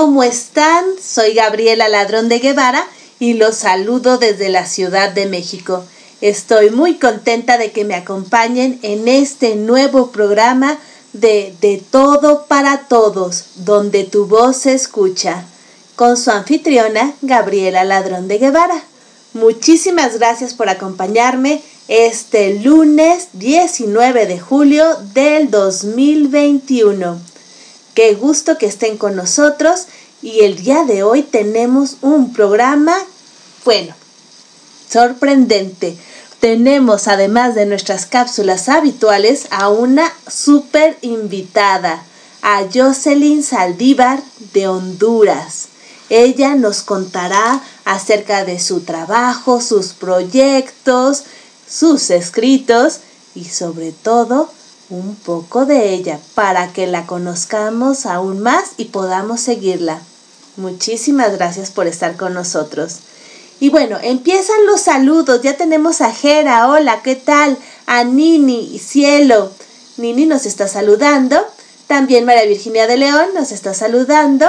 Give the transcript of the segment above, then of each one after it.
¿Cómo están? Soy Gabriela Ladrón de Guevara y los saludo desde la Ciudad de México. Estoy muy contenta de que me acompañen en este nuevo programa de De todo para todos, donde tu voz se escucha, con su anfitriona Gabriela Ladrón de Guevara. Muchísimas gracias por acompañarme este lunes 19 de julio del 2021. Qué gusto que estén con nosotros y el día de hoy tenemos un programa, bueno, sorprendente. Tenemos, además de nuestras cápsulas habituales, a una súper invitada, a Jocelyn Saldívar de Honduras. Ella nos contará acerca de su trabajo, sus proyectos, sus escritos y sobre todo un poco de ella para que la conozcamos aún más y podamos seguirla. Muchísimas gracias por estar con nosotros. Y bueno, empiezan los saludos. Ya tenemos a Jera. Hola, ¿qué tal? A Nini y Cielo. Nini nos está saludando. También María Virginia de León nos está saludando.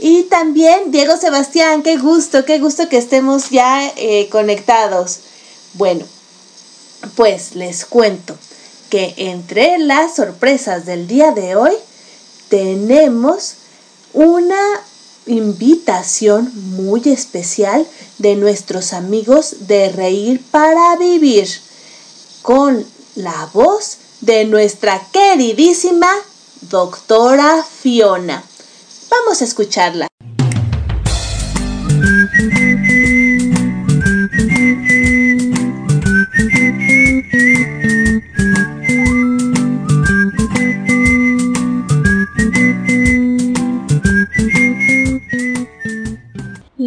Y también Diego Sebastián. Qué gusto, qué gusto que estemos ya eh, conectados. Bueno, pues les cuento que entre las sorpresas del día de hoy tenemos una invitación muy especial de nuestros amigos de Reír para Vivir con la voz de nuestra queridísima doctora Fiona. Vamos a escucharla.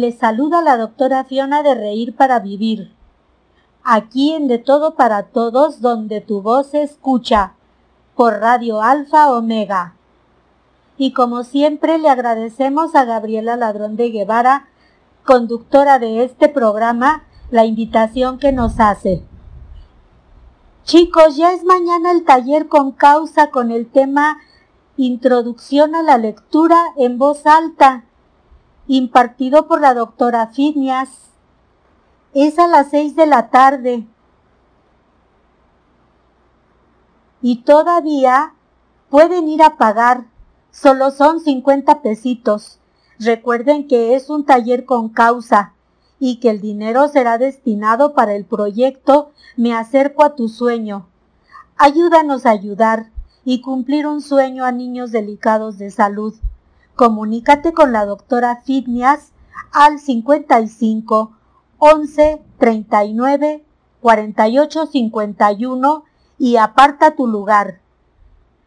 Le saluda la doctora Fiona de Reír para Vivir. Aquí en De Todo para Todos, donde tu voz se escucha, por Radio Alfa Omega. Y como siempre le agradecemos a Gabriela Ladrón de Guevara, conductora de este programa, la invitación que nos hace. Chicos, ya es mañana el taller con causa con el tema Introducción a la lectura en voz alta impartido por la doctora Fitnias. Es a las seis de la tarde. Y todavía pueden ir a pagar. Solo son 50 pesitos. Recuerden que es un taller con causa y que el dinero será destinado para el proyecto Me acerco a tu sueño. Ayúdanos a ayudar y cumplir un sueño a niños delicados de salud comunícate con la doctora Fitnias al 55 11 39 48 51 y aparta tu lugar.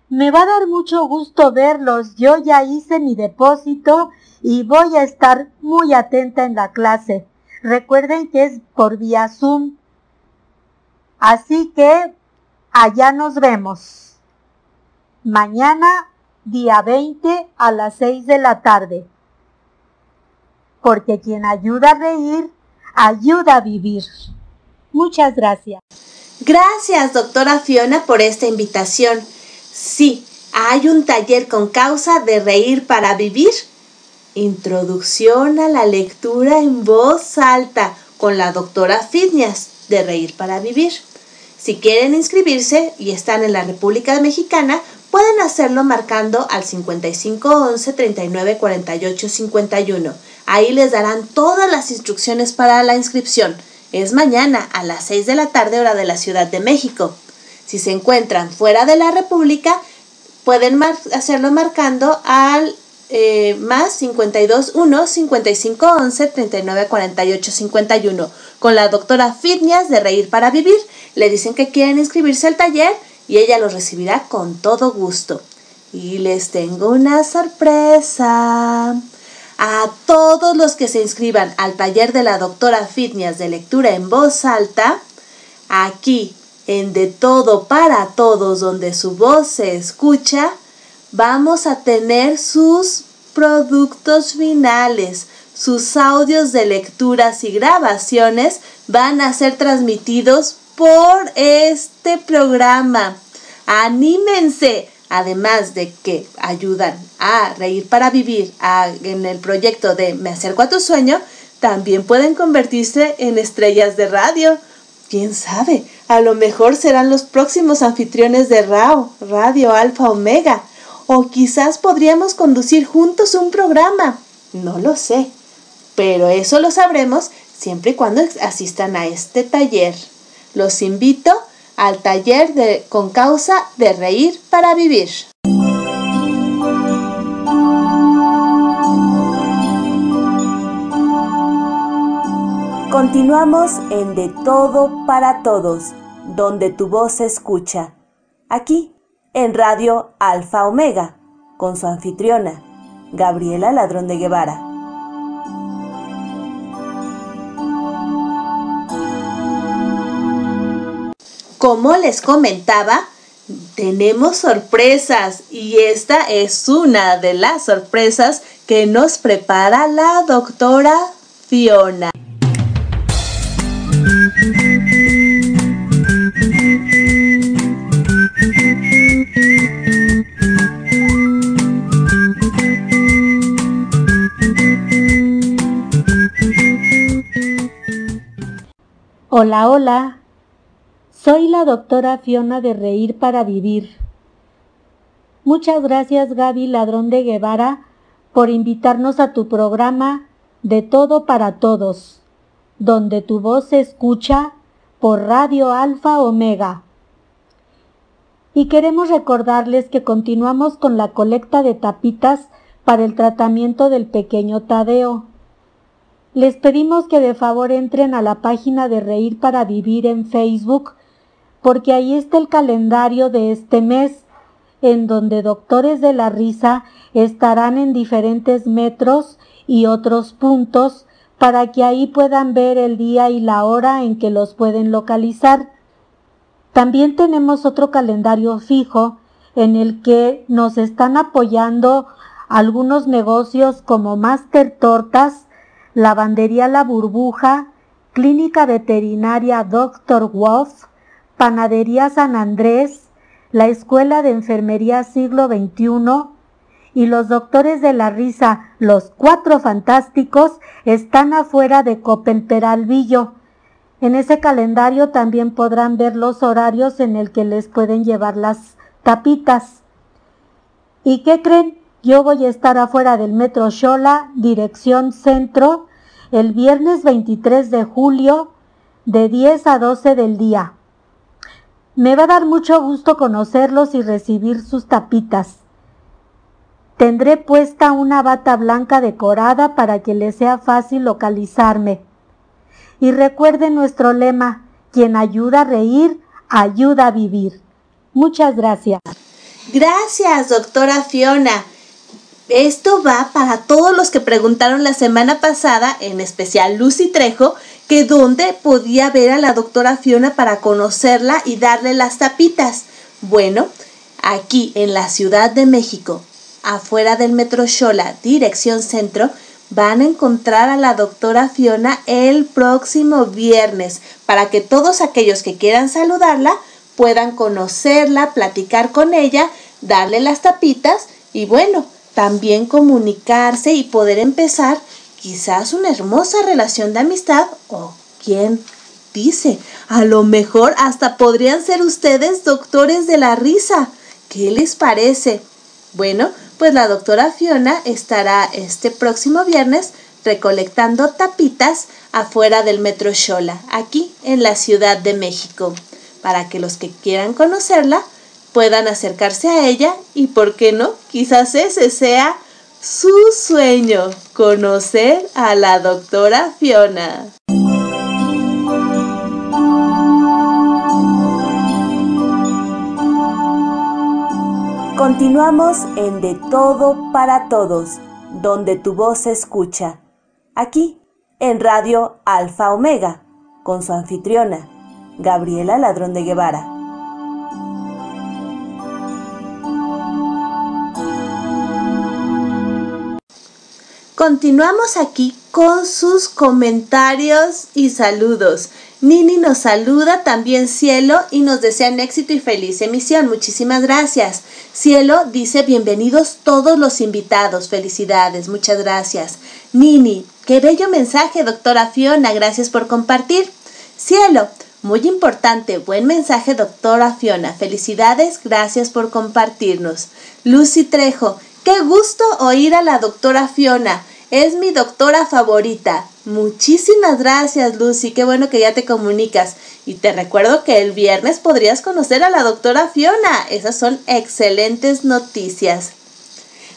Me va a dar mucho gusto verlos. Yo ya hice mi depósito y voy a estar muy atenta en la clase. Recuerden que es por vía Zoom. Así que allá nos vemos. Mañana día 20 a las 6 de la tarde. Porque quien ayuda a reír, ayuda a vivir. Muchas gracias. Gracias, doctora Fiona, por esta invitación. Sí, hay un taller con causa de reír para vivir. Introducción a la lectura en voz alta con la doctora Fitnias de Reír para Vivir. Si quieren inscribirse y están en la República Mexicana, pueden hacerlo marcando al 55 11 39 48 51. Ahí les darán todas las instrucciones para la inscripción. Es mañana a las 6 de la tarde hora de la Ciudad de México. Si se encuentran fuera de la República, pueden hacerlo marcando al eh, más 52 1 55 11 39 48 51 con la doctora Fitnias de Reír para Vivir. Le dicen que quieren inscribirse al taller y ella los recibirá con todo gusto. Y les tengo una sorpresa. A todos los que se inscriban al taller de la doctora Fitness de lectura en voz alta, aquí en De Todo para Todos, donde su voz se escucha, vamos a tener sus productos finales, sus audios de lecturas y grabaciones van a ser transmitidos por este programa. Anímense, además de que ayudan a reír para vivir en el proyecto de Me acerco a tu sueño, también pueden convertirse en estrellas de radio. ¿Quién sabe? A lo mejor serán los próximos anfitriones de RAO, Radio Alfa Omega. O quizás podríamos conducir juntos un programa. No lo sé. Pero eso lo sabremos siempre y cuando asistan a este taller. Los invito al taller de con causa de reír para vivir. Continuamos en De Todo para Todos, donde tu voz se escucha. Aquí, en Radio Alfa Omega, con su anfitriona, Gabriela Ladrón de Guevara. Como les comentaba, tenemos sorpresas y esta es una de las sorpresas que nos prepara la doctora Fiona. Hola, hola. Soy la doctora Fiona de Reír para Vivir. Muchas gracias Gaby Ladrón de Guevara por invitarnos a tu programa De Todo para Todos, donde tu voz se escucha por Radio Alfa Omega. Y queremos recordarles que continuamos con la colecta de tapitas para el tratamiento del pequeño Tadeo. Les pedimos que de favor entren a la página de Reír para Vivir en Facebook, porque ahí está el calendario de este mes, en donde doctores de la risa estarán en diferentes metros y otros puntos para que ahí puedan ver el día y la hora en que los pueden localizar. También tenemos otro calendario fijo en el que nos están apoyando algunos negocios como Master Tortas, Lavandería La Burbuja, Clínica Veterinaria Dr. Wolf, Panadería San Andrés, la Escuela de Enfermería Siglo XXI y los doctores de la risa, los cuatro fantásticos, están afuera de Copel Peralvillo. En ese calendario también podrán ver los horarios en el que les pueden llevar las tapitas. ¿Y qué creen? Yo voy a estar afuera del Metro Xola, dirección centro, el viernes 23 de julio, de 10 a 12 del día. Me va a dar mucho gusto conocerlos y recibir sus tapitas. Tendré puesta una bata blanca decorada para que les sea fácil localizarme. Y recuerden nuestro lema, quien ayuda a reír, ayuda a vivir. Muchas gracias. Gracias, doctora Fiona. Esto va para todos los que preguntaron la semana pasada, en especial Lucy Trejo, que dónde podía ver a la doctora Fiona para conocerla y darle las tapitas. Bueno, aquí en la Ciudad de México, afuera del Metro Xola, dirección centro, van a encontrar a la doctora Fiona el próximo viernes para que todos aquellos que quieran saludarla puedan conocerla, platicar con ella, darle las tapitas y bueno, también comunicarse y poder empezar quizás una hermosa relación de amistad o quién dice, a lo mejor hasta podrían ser ustedes doctores de la risa. ¿Qué les parece? Bueno, pues la doctora Fiona estará este próximo viernes recolectando tapitas afuera del Metro Xola, aquí en la Ciudad de México, para que los que quieran conocerla puedan acercarse a ella y, ¿por qué no? Quizás ese sea su sueño, conocer a la doctora Fiona. Continuamos en De Todo para Todos, donde tu voz se escucha. Aquí, en Radio Alfa Omega, con su anfitriona, Gabriela Ladrón de Guevara. Continuamos aquí con sus comentarios y saludos. Nini nos saluda, también Cielo, y nos desean éxito y feliz emisión. Muchísimas gracias. Cielo dice bienvenidos todos los invitados. Felicidades, muchas gracias. Nini, qué bello mensaje, doctora Fiona. Gracias por compartir. Cielo, muy importante, buen mensaje, doctora Fiona. Felicidades, gracias por compartirnos. Lucy Trejo, qué gusto oír a la doctora Fiona. Es mi doctora favorita. Muchísimas gracias, Lucy. Qué bueno que ya te comunicas. Y te recuerdo que el viernes podrías conocer a la doctora Fiona. Esas son excelentes noticias.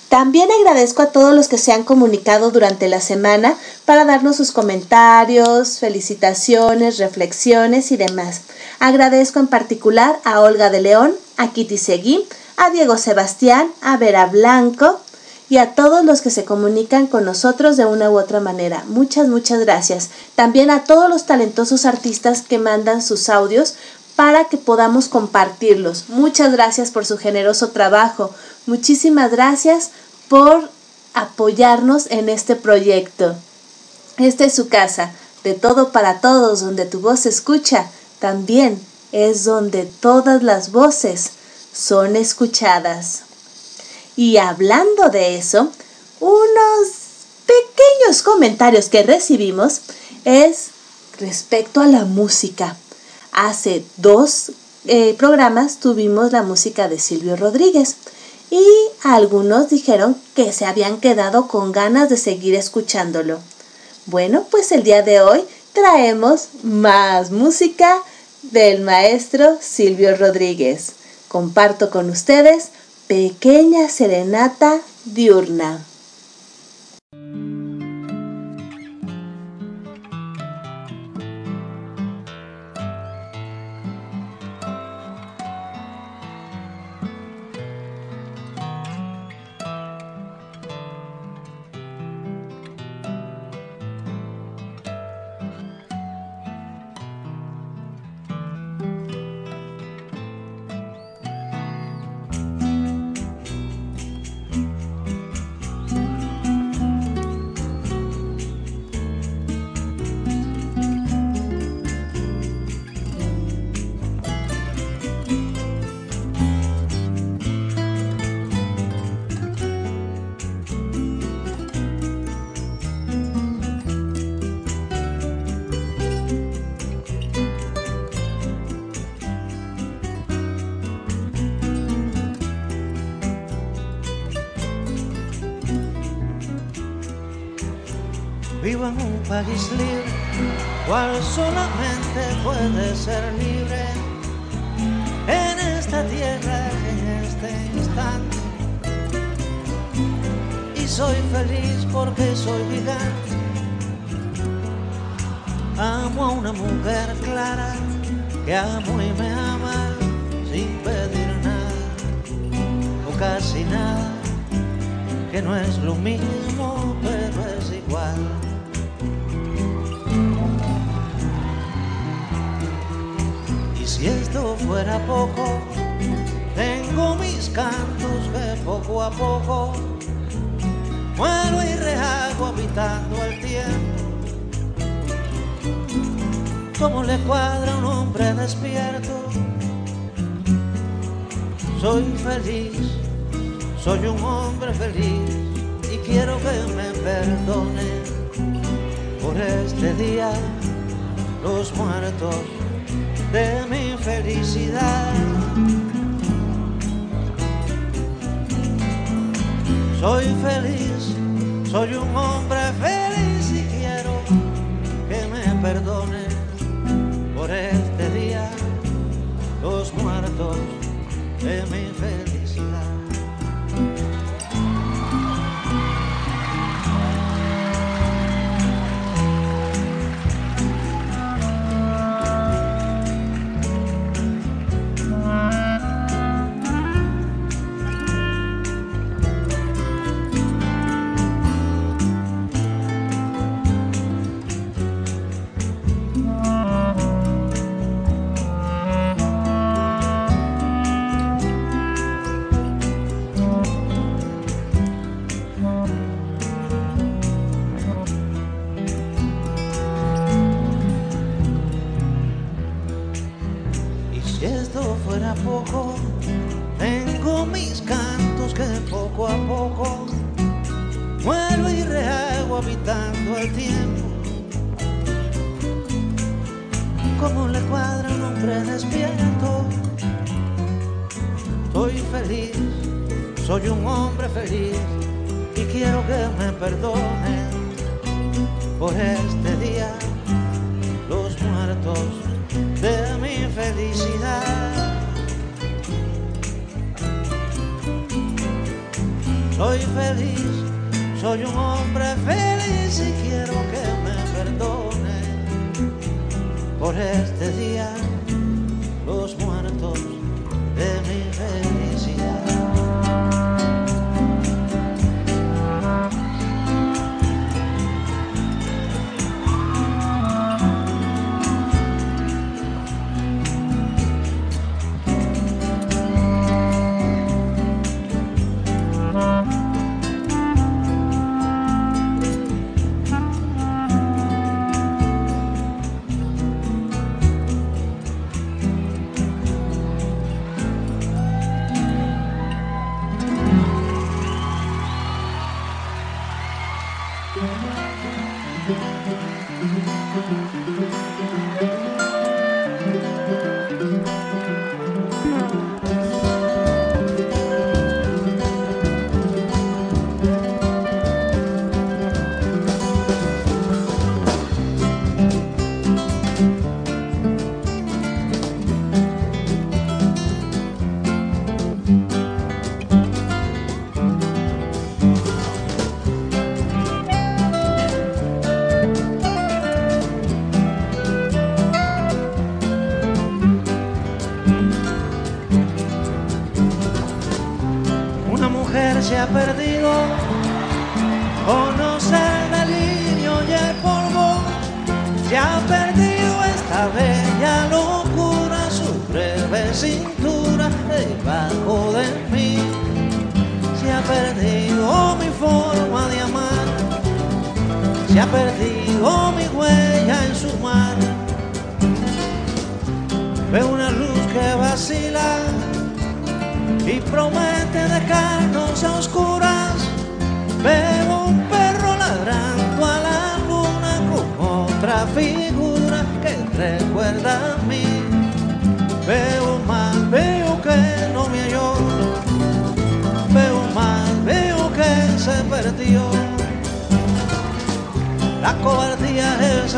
También agradezco a todos los que se han comunicado durante la semana para darnos sus comentarios, felicitaciones, reflexiones y demás. Agradezco en particular a Olga de León, a Kitty Seguí, a Diego Sebastián, a Vera Blanco y a todos los que se comunican con nosotros de una u otra manera. Muchas, muchas gracias. También a todos los talentosos artistas que mandan sus audios para que podamos compartirlos. Muchas gracias por su generoso trabajo. Muchísimas gracias por apoyarnos en este proyecto. Esta es su casa, de todo para todos, donde tu voz se escucha. También es donde todas las voces son escuchadas. Y hablando de eso, unos pequeños comentarios que recibimos es respecto a la música hace dos eh, programas tuvimos la música de Silvio Rodríguez y algunos dijeron que se habían quedado con ganas de seguir escuchándolo. Bueno, pues el día de hoy traemos más música del maestro Silvio Rodríguez. Comparto con ustedes Pequeña Serenata Diurna. Solamente puede ser libre en esta tierra, en este instante. Y soy feliz porque soy gigante. Amo a una mujer clara que amo y me ama sin pedir nada o casi nada, que no es lo mismo, si esto fuera poco, tengo mis cantos que poco a poco muero y rehago habitando el tiempo. Como le cuadra un hombre despierto, soy feliz, soy un hombre feliz y quiero que me perdone por este día los muertos de mi felicidad. Soy feliz, soy un hombre feliz y quiero que me perdone por este día los muertos de mi felicidad. Mujer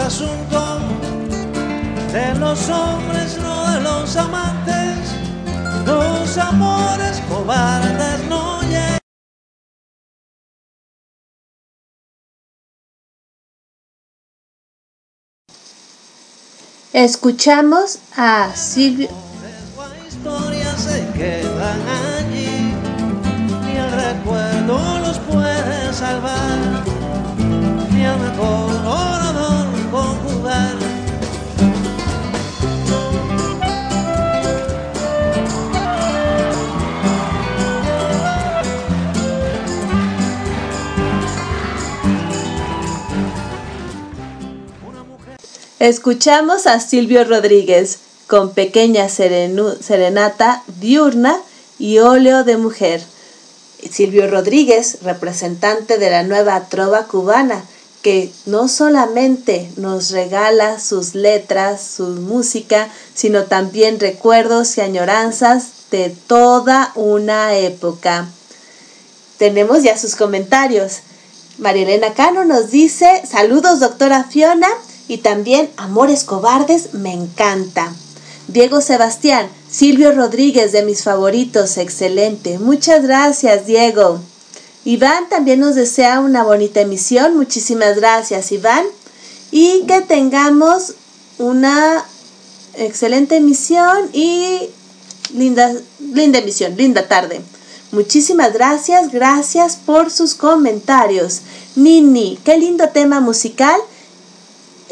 asunto de los hombres, no de los amantes. Los amores cobardes no llegan. Escuchamos a Silvio. Escuchamos a Silvio Rodríguez con pequeña serenata diurna y óleo de mujer. Silvio Rodríguez, representante de la nueva trova cubana, que no solamente nos regala sus letras, su música, sino también recuerdos y añoranzas de toda una época. Tenemos ya sus comentarios. Marielena Cano nos dice, saludos doctora Fiona y también Amores Cobardes, me encanta. Diego Sebastián, Silvio Rodríguez de mis favoritos, excelente. Muchas gracias, Diego. Iván también nos desea una bonita emisión. Muchísimas gracias, Iván. Y que tengamos una excelente emisión y linda, linda emisión, linda tarde. Muchísimas gracias, gracias por sus comentarios. Nini, qué lindo tema musical.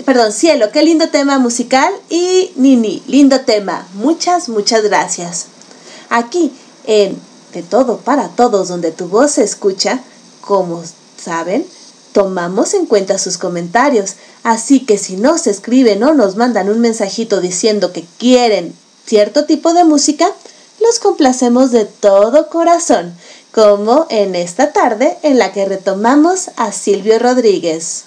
Perdón, cielo, qué lindo tema musical. Y Nini, lindo tema. Muchas, muchas gracias. Aquí en De Todo para Todos, donde tu voz se escucha, como saben, tomamos en cuenta sus comentarios. Así que si nos escriben o nos mandan un mensajito diciendo que quieren cierto tipo de música, los complacemos de todo corazón. como en esta tarde en la que retomamos a Silvio Rodríguez.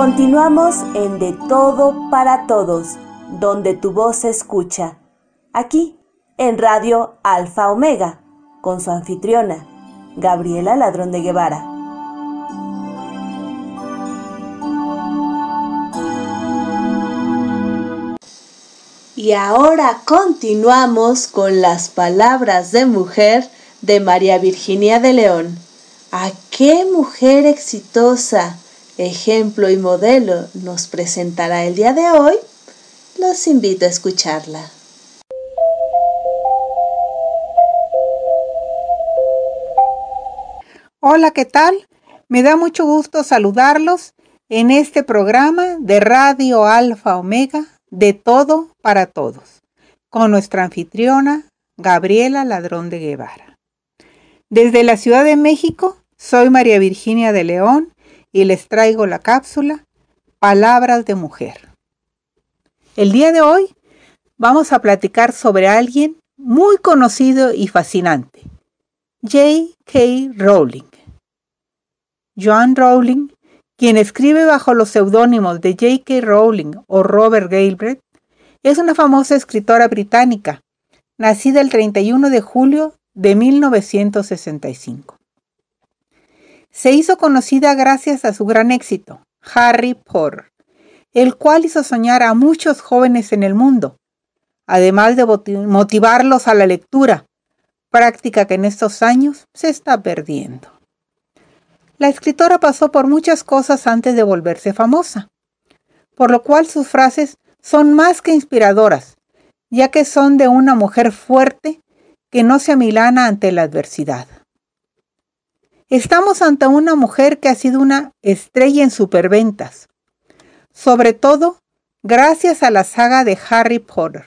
Continuamos en De Todo para Todos, donde tu voz se escucha. Aquí, en Radio Alfa Omega, con su anfitriona, Gabriela Ladrón de Guevara. Y ahora continuamos con las palabras de mujer de María Virginia de León. ¿A qué mujer exitosa, ejemplo y modelo nos presentará el día de hoy? Los invito a escucharla. Hola, ¿qué tal? Me da mucho gusto saludarlos en este programa de Radio Alfa Omega de todo para todos, con nuestra anfitriona Gabriela Ladrón de Guevara. Desde la Ciudad de México, soy María Virginia de León y les traigo la cápsula Palabras de Mujer. El día de hoy vamos a platicar sobre alguien muy conocido y fascinante, J.K. Rowling. Joan Rowling quien escribe bajo los seudónimos de J.K. Rowling o Robert Galbraith, es una famosa escritora británica, nacida el 31 de julio de 1965. Se hizo conocida gracias a su gran éxito, Harry Potter, el cual hizo soñar a muchos jóvenes en el mundo, además de motivarlos a la lectura, práctica que en estos años se está perdiendo. La escritora pasó por muchas cosas antes de volverse famosa, por lo cual sus frases son más que inspiradoras, ya que son de una mujer fuerte que no se amilana ante la adversidad. Estamos ante una mujer que ha sido una estrella en superventas, sobre todo gracias a la saga de Harry Potter,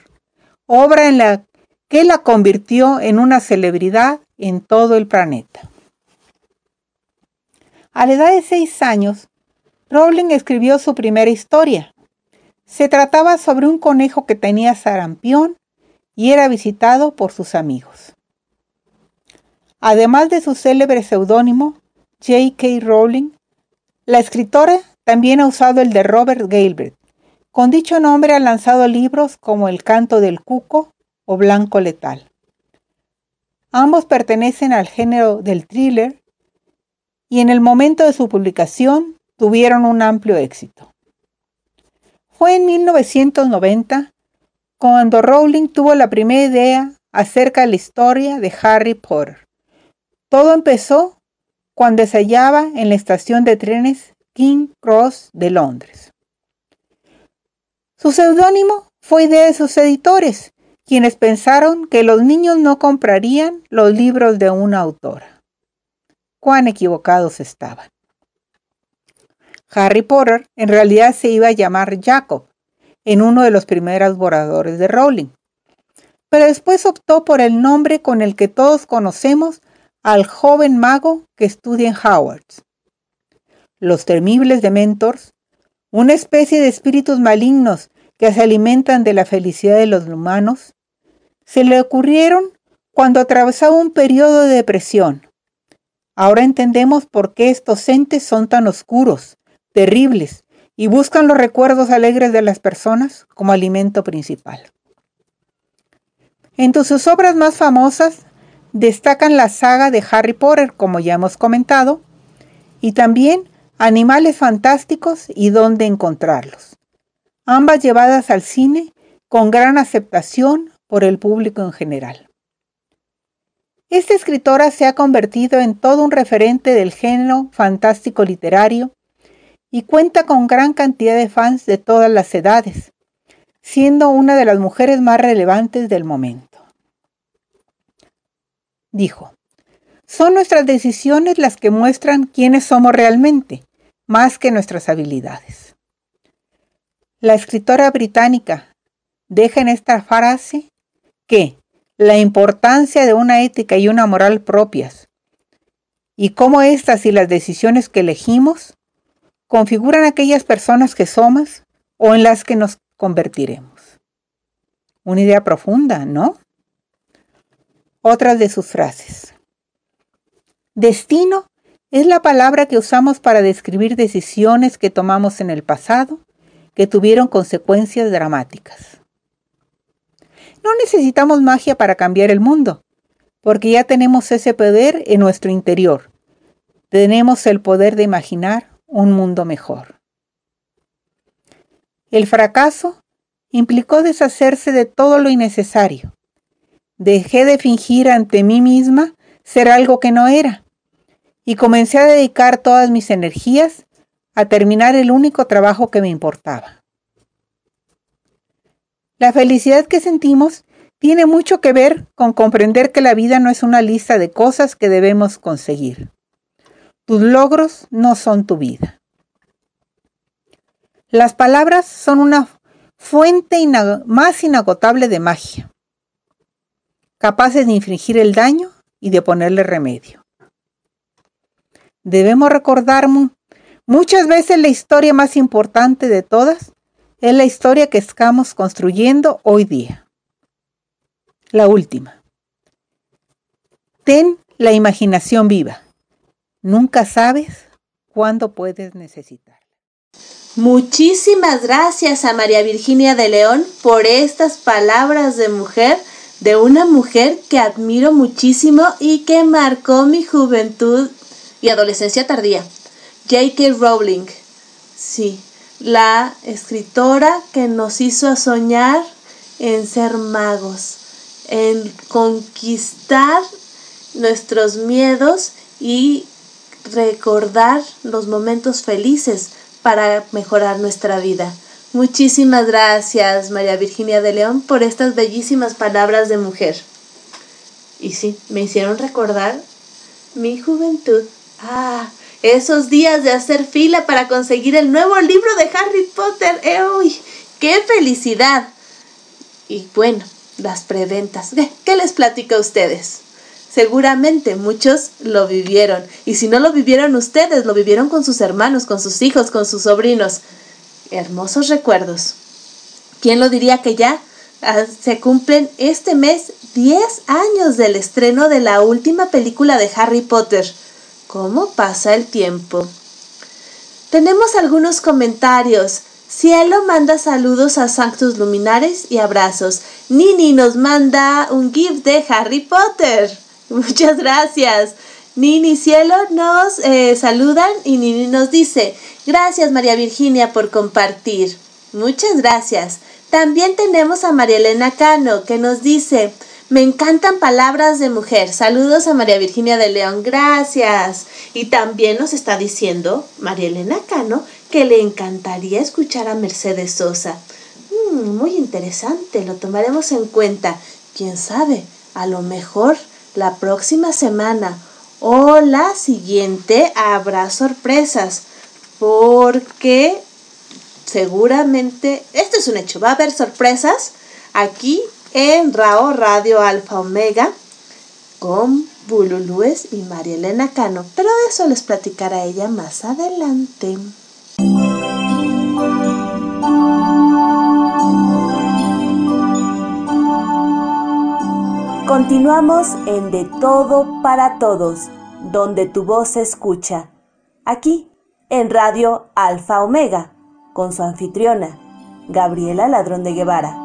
obra en la que la convirtió en una celebridad en todo el planeta. A la edad de seis años, Rowling escribió su primera historia. Se trataba sobre un conejo que tenía sarampión y era visitado por sus amigos. Además de su célebre seudónimo, J.K. Rowling, la escritora también ha usado el de Robert Galbraith. Con dicho nombre ha lanzado libros como El canto del cuco o Blanco letal. Ambos pertenecen al género del thriller y en el momento de su publicación tuvieron un amplio éxito. Fue en 1990 cuando Rowling tuvo la primera idea acerca de la historia de Harry Potter. Todo empezó cuando hallaba en la estación de trenes King Cross de Londres. Su seudónimo fue idea de sus editores, quienes pensaron que los niños no comprarían los libros de una autora cuán equivocados estaban. Harry Potter en realidad se iba a llamar Jacob, en uno de los primeros borradores de Rowling, pero después optó por el nombre con el que todos conocemos al joven mago que estudia en Howard's. Los temibles Dementors, una especie de espíritus malignos que se alimentan de la felicidad de los humanos, se le ocurrieron cuando atravesaba un periodo de depresión Ahora entendemos por qué estos entes son tan oscuros, terribles, y buscan los recuerdos alegres de las personas como alimento principal. Entre sus obras más famosas destacan la saga de Harry Potter, como ya hemos comentado, y también Animales Fantásticos y Dónde Encontrarlos, ambas llevadas al cine con gran aceptación por el público en general. Esta escritora se ha convertido en todo un referente del género fantástico literario y cuenta con gran cantidad de fans de todas las edades, siendo una de las mujeres más relevantes del momento. Dijo, son nuestras decisiones las que muestran quiénes somos realmente, más que nuestras habilidades. La escritora británica deja en esta frase que la importancia de una ética y una moral propias, y cómo estas y las decisiones que elegimos configuran aquellas personas que somos o en las que nos convertiremos. Una idea profunda, ¿no? Otra de sus frases. Destino es la palabra que usamos para describir decisiones que tomamos en el pasado que tuvieron consecuencias dramáticas. No necesitamos magia para cambiar el mundo, porque ya tenemos ese poder en nuestro interior. Tenemos el poder de imaginar un mundo mejor. El fracaso implicó deshacerse de todo lo innecesario. Dejé de fingir ante mí misma ser algo que no era y comencé a dedicar todas mis energías a terminar el único trabajo que me importaba. La felicidad que sentimos tiene mucho que ver con comprender que la vida no es una lista de cosas que debemos conseguir. Tus logros no son tu vida. Las palabras son una fuente más inagotable de magia, capaces de infringir el daño y de ponerle remedio. Debemos recordar muchas veces la historia más importante de todas es la historia que estamos construyendo hoy día. La última. Ten la imaginación viva. Nunca sabes cuándo puedes necesitar. Muchísimas gracias a María Virginia de León por estas palabras de mujer, de una mujer que admiro muchísimo y que marcó mi juventud y adolescencia tardía. J.K. Rowling. Sí, la escritora que nos hizo soñar en ser magos, en conquistar nuestros miedos y recordar los momentos felices para mejorar nuestra vida. Muchísimas gracias, María Virginia de León, por estas bellísimas palabras de mujer. Y sí, me hicieron recordar mi juventud. Ah, esos días de hacer fila para conseguir el nuevo libro de Harry Potter. ¡Eh. ¡Qué felicidad! Y bueno, las preventas. ¿Qué les platico a ustedes? Seguramente muchos lo vivieron. Y si no lo vivieron ustedes, lo vivieron con sus hermanos, con sus hijos, con sus sobrinos. Hermosos recuerdos. ¿Quién lo diría que ya ah, se cumplen este mes 10 años del estreno de la última película de Harry Potter? ¿Cómo pasa el tiempo? Tenemos algunos comentarios. Cielo manda saludos a Sanctus Luminares y abrazos. Nini nos manda un gift de Harry Potter. Muchas gracias. Nini Cielo nos eh, saludan y Nini nos dice, gracias María Virginia por compartir. Muchas gracias. También tenemos a María Elena Cano que nos dice, me encantan palabras de mujer. Saludos a María Virginia de León. Gracias. Y también nos está diciendo María Elena Cano que le encantaría escuchar a Mercedes Sosa. Mm, muy interesante, lo tomaremos en cuenta. ¿Quién sabe? A lo mejor la próxima semana o la siguiente habrá sorpresas porque seguramente, esto es un hecho, va a haber sorpresas aquí en Rao Radio Alfa Omega con Bululúes y María Elena Cano, pero eso les platicará ella más adelante. Continuamos en De Todo para Todos, donde tu voz se escucha. Aquí, en Radio Alfa Omega, con su anfitriona, Gabriela Ladrón de Guevara.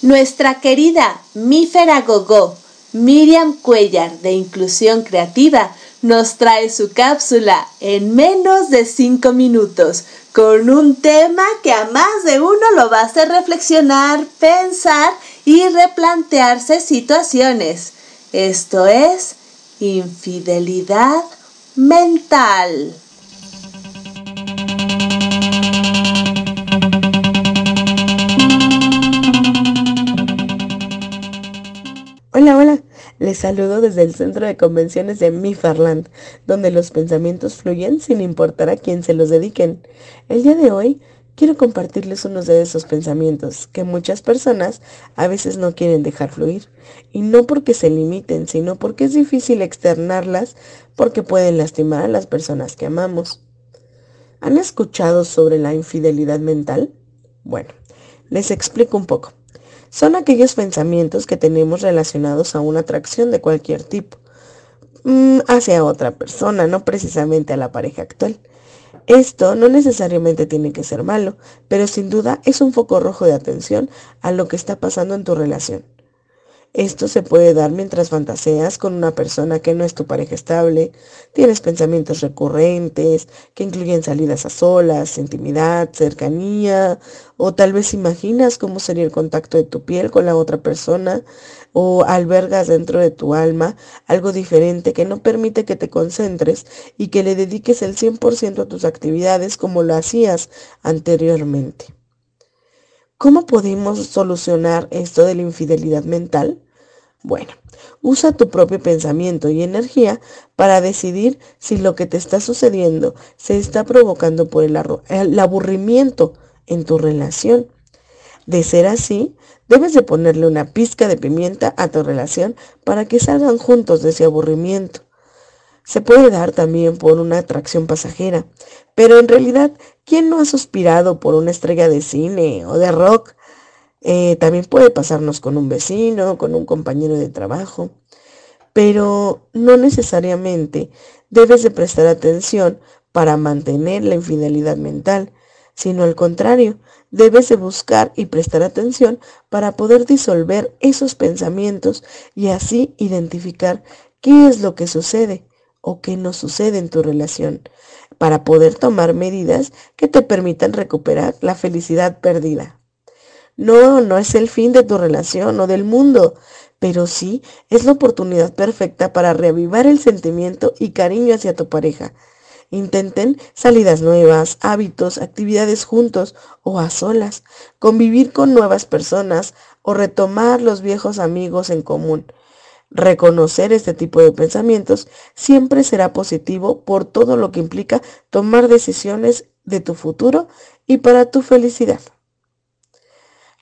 Nuestra querida Mífera Gogó, Miriam Cuellar de Inclusión Creativa, nos trae su cápsula en menos de 5 minutos con un tema que a más de uno lo va a hacer reflexionar, pensar y replantearse situaciones. Esto es infidelidad mental. Les saludo desde el centro de convenciones de Mifarland, donde los pensamientos fluyen sin importar a quién se los dediquen. El día de hoy quiero compartirles unos de esos pensamientos que muchas personas a veces no quieren dejar fluir. Y no porque se limiten, sino porque es difícil externarlas porque pueden lastimar a las personas que amamos. ¿Han escuchado sobre la infidelidad mental? Bueno, les explico un poco. Son aquellos pensamientos que tenemos relacionados a una atracción de cualquier tipo mm, hacia otra persona, no precisamente a la pareja actual. Esto no necesariamente tiene que ser malo, pero sin duda es un foco rojo de atención a lo que está pasando en tu relación. Esto se puede dar mientras fantaseas con una persona que no es tu pareja estable, tienes pensamientos recurrentes que incluyen salidas a solas, intimidad, cercanía, o tal vez imaginas cómo sería el contacto de tu piel con la otra persona, o albergas dentro de tu alma algo diferente que no permite que te concentres y que le dediques el 100% a tus actividades como lo hacías anteriormente. ¿Cómo podemos solucionar esto de la infidelidad mental? Bueno, usa tu propio pensamiento y energía para decidir si lo que te está sucediendo se está provocando por el, aburrimiento en tu relación. De ser así, debes de ponerle una pizca de pimienta a tu relación para que salgan juntos de ese aburrimiento. Se puede dar también por una atracción pasajera, pero en realidad, ¿quién no ha suspirado por una estrella de cine o de rock? Eh, también puede pasarnos con un vecino, con un compañero de trabajo, pero no necesariamente debes de prestar atención para mantener la infidelidad mental, sino al contrario, debes de buscar y prestar atención para poder disolver esos pensamientos y así identificar qué es lo que sucede o qué no sucede en tu relación, para poder tomar medidas que te permitan recuperar la felicidad perdida. No, no es el fin de tu relación o del mundo, pero sí es la oportunidad perfecta para reavivar el sentimiento y cariño hacia tu pareja. Intenten salidas nuevas, hábitos, actividades juntos o a solas, convivir con nuevas personas o retomar los viejos amigos en común. Reconocer este tipo de pensamientos siempre será positivo por todo lo que implica tomar decisiones de tu futuro y para tu felicidad.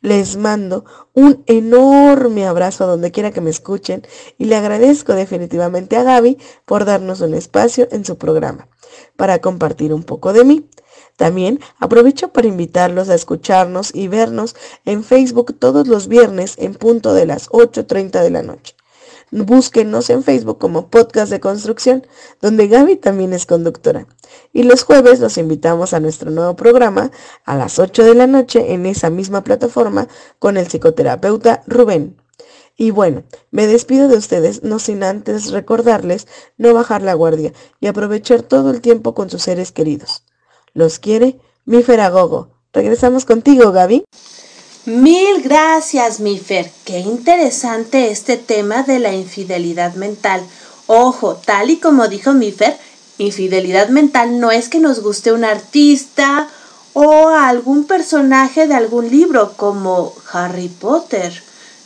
Les mando un enorme abrazo a donde quiera que me escuchen y le agradezco definitivamente a Gaby por darnos un espacio en su programa para compartir un poco de mí. También aprovecho para invitarlos a escucharnos y vernos en Facebook todos los viernes en punto de las 8.30 de la noche. Búsquenos en Facebook como Podcast de Construcción, donde Gaby también es conductora. Y los jueves los invitamos a nuestro nuevo programa a las 8 de la noche en esa misma plataforma con el psicoterapeuta Rubén. Y bueno, me despido de ustedes, no sin antes recordarles no bajar la guardia y aprovechar todo el tiempo con sus seres queridos. Los quiere mi Feragogo. Regresamos contigo, Gaby. Mil gracias, Mifer. Qué interesante este tema de la infidelidad mental. Ojo, tal y como dijo Mifer, infidelidad mental no es que nos guste un artista o algún personaje de algún libro como Harry Potter,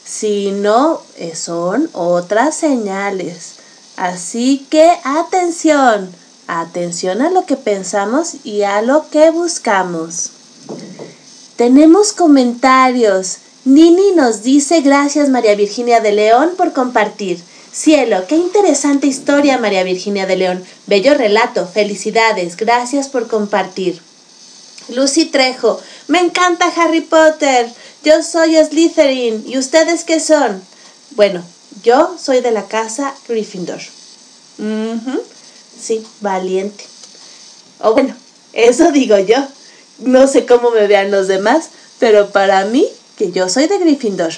sino son otras señales. Así que atención, atención a lo que pensamos y a lo que buscamos. Tenemos comentarios. Nini nos dice gracias María Virginia de León por compartir. Cielo, qué interesante historia María Virginia de León. Bello relato. Felicidades. Gracias por compartir. Lucy Trejo, me encanta Harry Potter. Yo soy Slytherin. ¿Y ustedes qué son? Bueno, yo soy de la casa Gryffindor. Sí, valiente. O bueno, eso digo yo. No sé cómo me vean los demás, pero para mí, que yo soy de Gryffindor.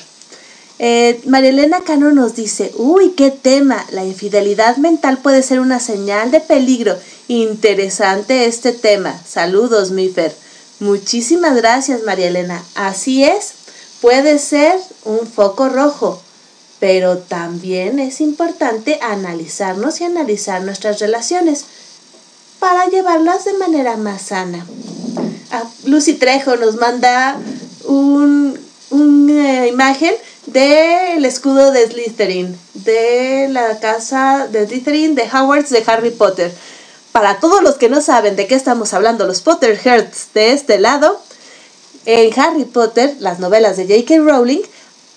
Eh, Marielena Cano nos dice, uy, qué tema, la infidelidad mental puede ser una señal de peligro. Interesante este tema. Saludos, Mifer. Muchísimas gracias, María Elena. Así es, puede ser un foco rojo, pero también es importante analizarnos y analizar nuestras relaciones para llevarlas de manera más sana. Lucy Trejo nos manda un, una imagen del escudo de Slytherin, de la casa de Slytherin, de Howards, de Harry Potter. Para todos los que no saben de qué estamos hablando, los Potterheads de este lado, En Harry Potter, las novelas de J.K. Rowling,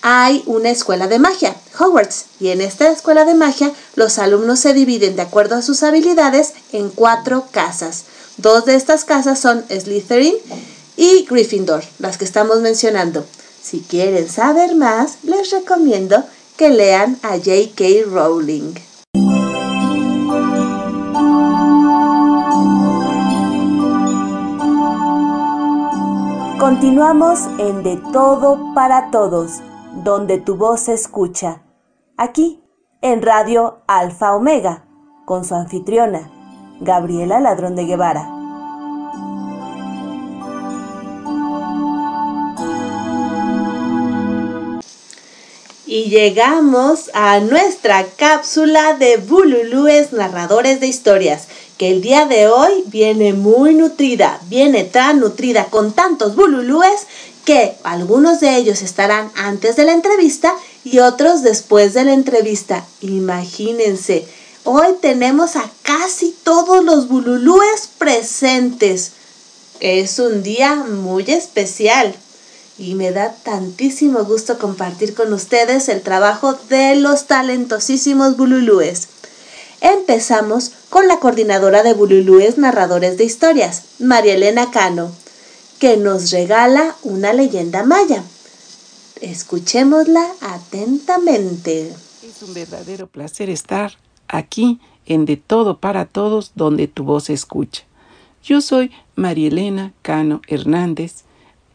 hay una escuela de magia, Hogwarts, y en esta escuela de magia los alumnos se dividen de acuerdo a sus habilidades en cuatro casas. Dos de estas casas son Slytherin y Gryffindor, las que estamos mencionando. Si quieren saber más, les recomiendo que lean a J.K. Rowling. Continuamos en De Todo para Todos, donde tu voz se escucha. Aquí, en Radio Alfa Omega, con su anfitriona, Gabriela Ladrón de Guevara. Y llegamos a nuestra cápsula de Bululúes Narradores de Historias que el día de hoy viene muy nutrida, viene tan nutrida con tantos bululúes que algunos de ellos estarán antes de la entrevista y otros después de la entrevista. Imagínense, hoy tenemos a casi todos los bululúes presentes. Es un día muy especial y me da tantísimo gusto compartir con ustedes el trabajo de los talentosísimos bululúes. Empezamos con la coordinadora de Bululúes Narradores de Historias, María Elena Cano, que nos regala una leyenda maya. Escuchémosla atentamente. Es un verdadero placer estar aquí en De Todo para Todos, donde tu voz se escucha. Yo soy María Elena Cano Hernández,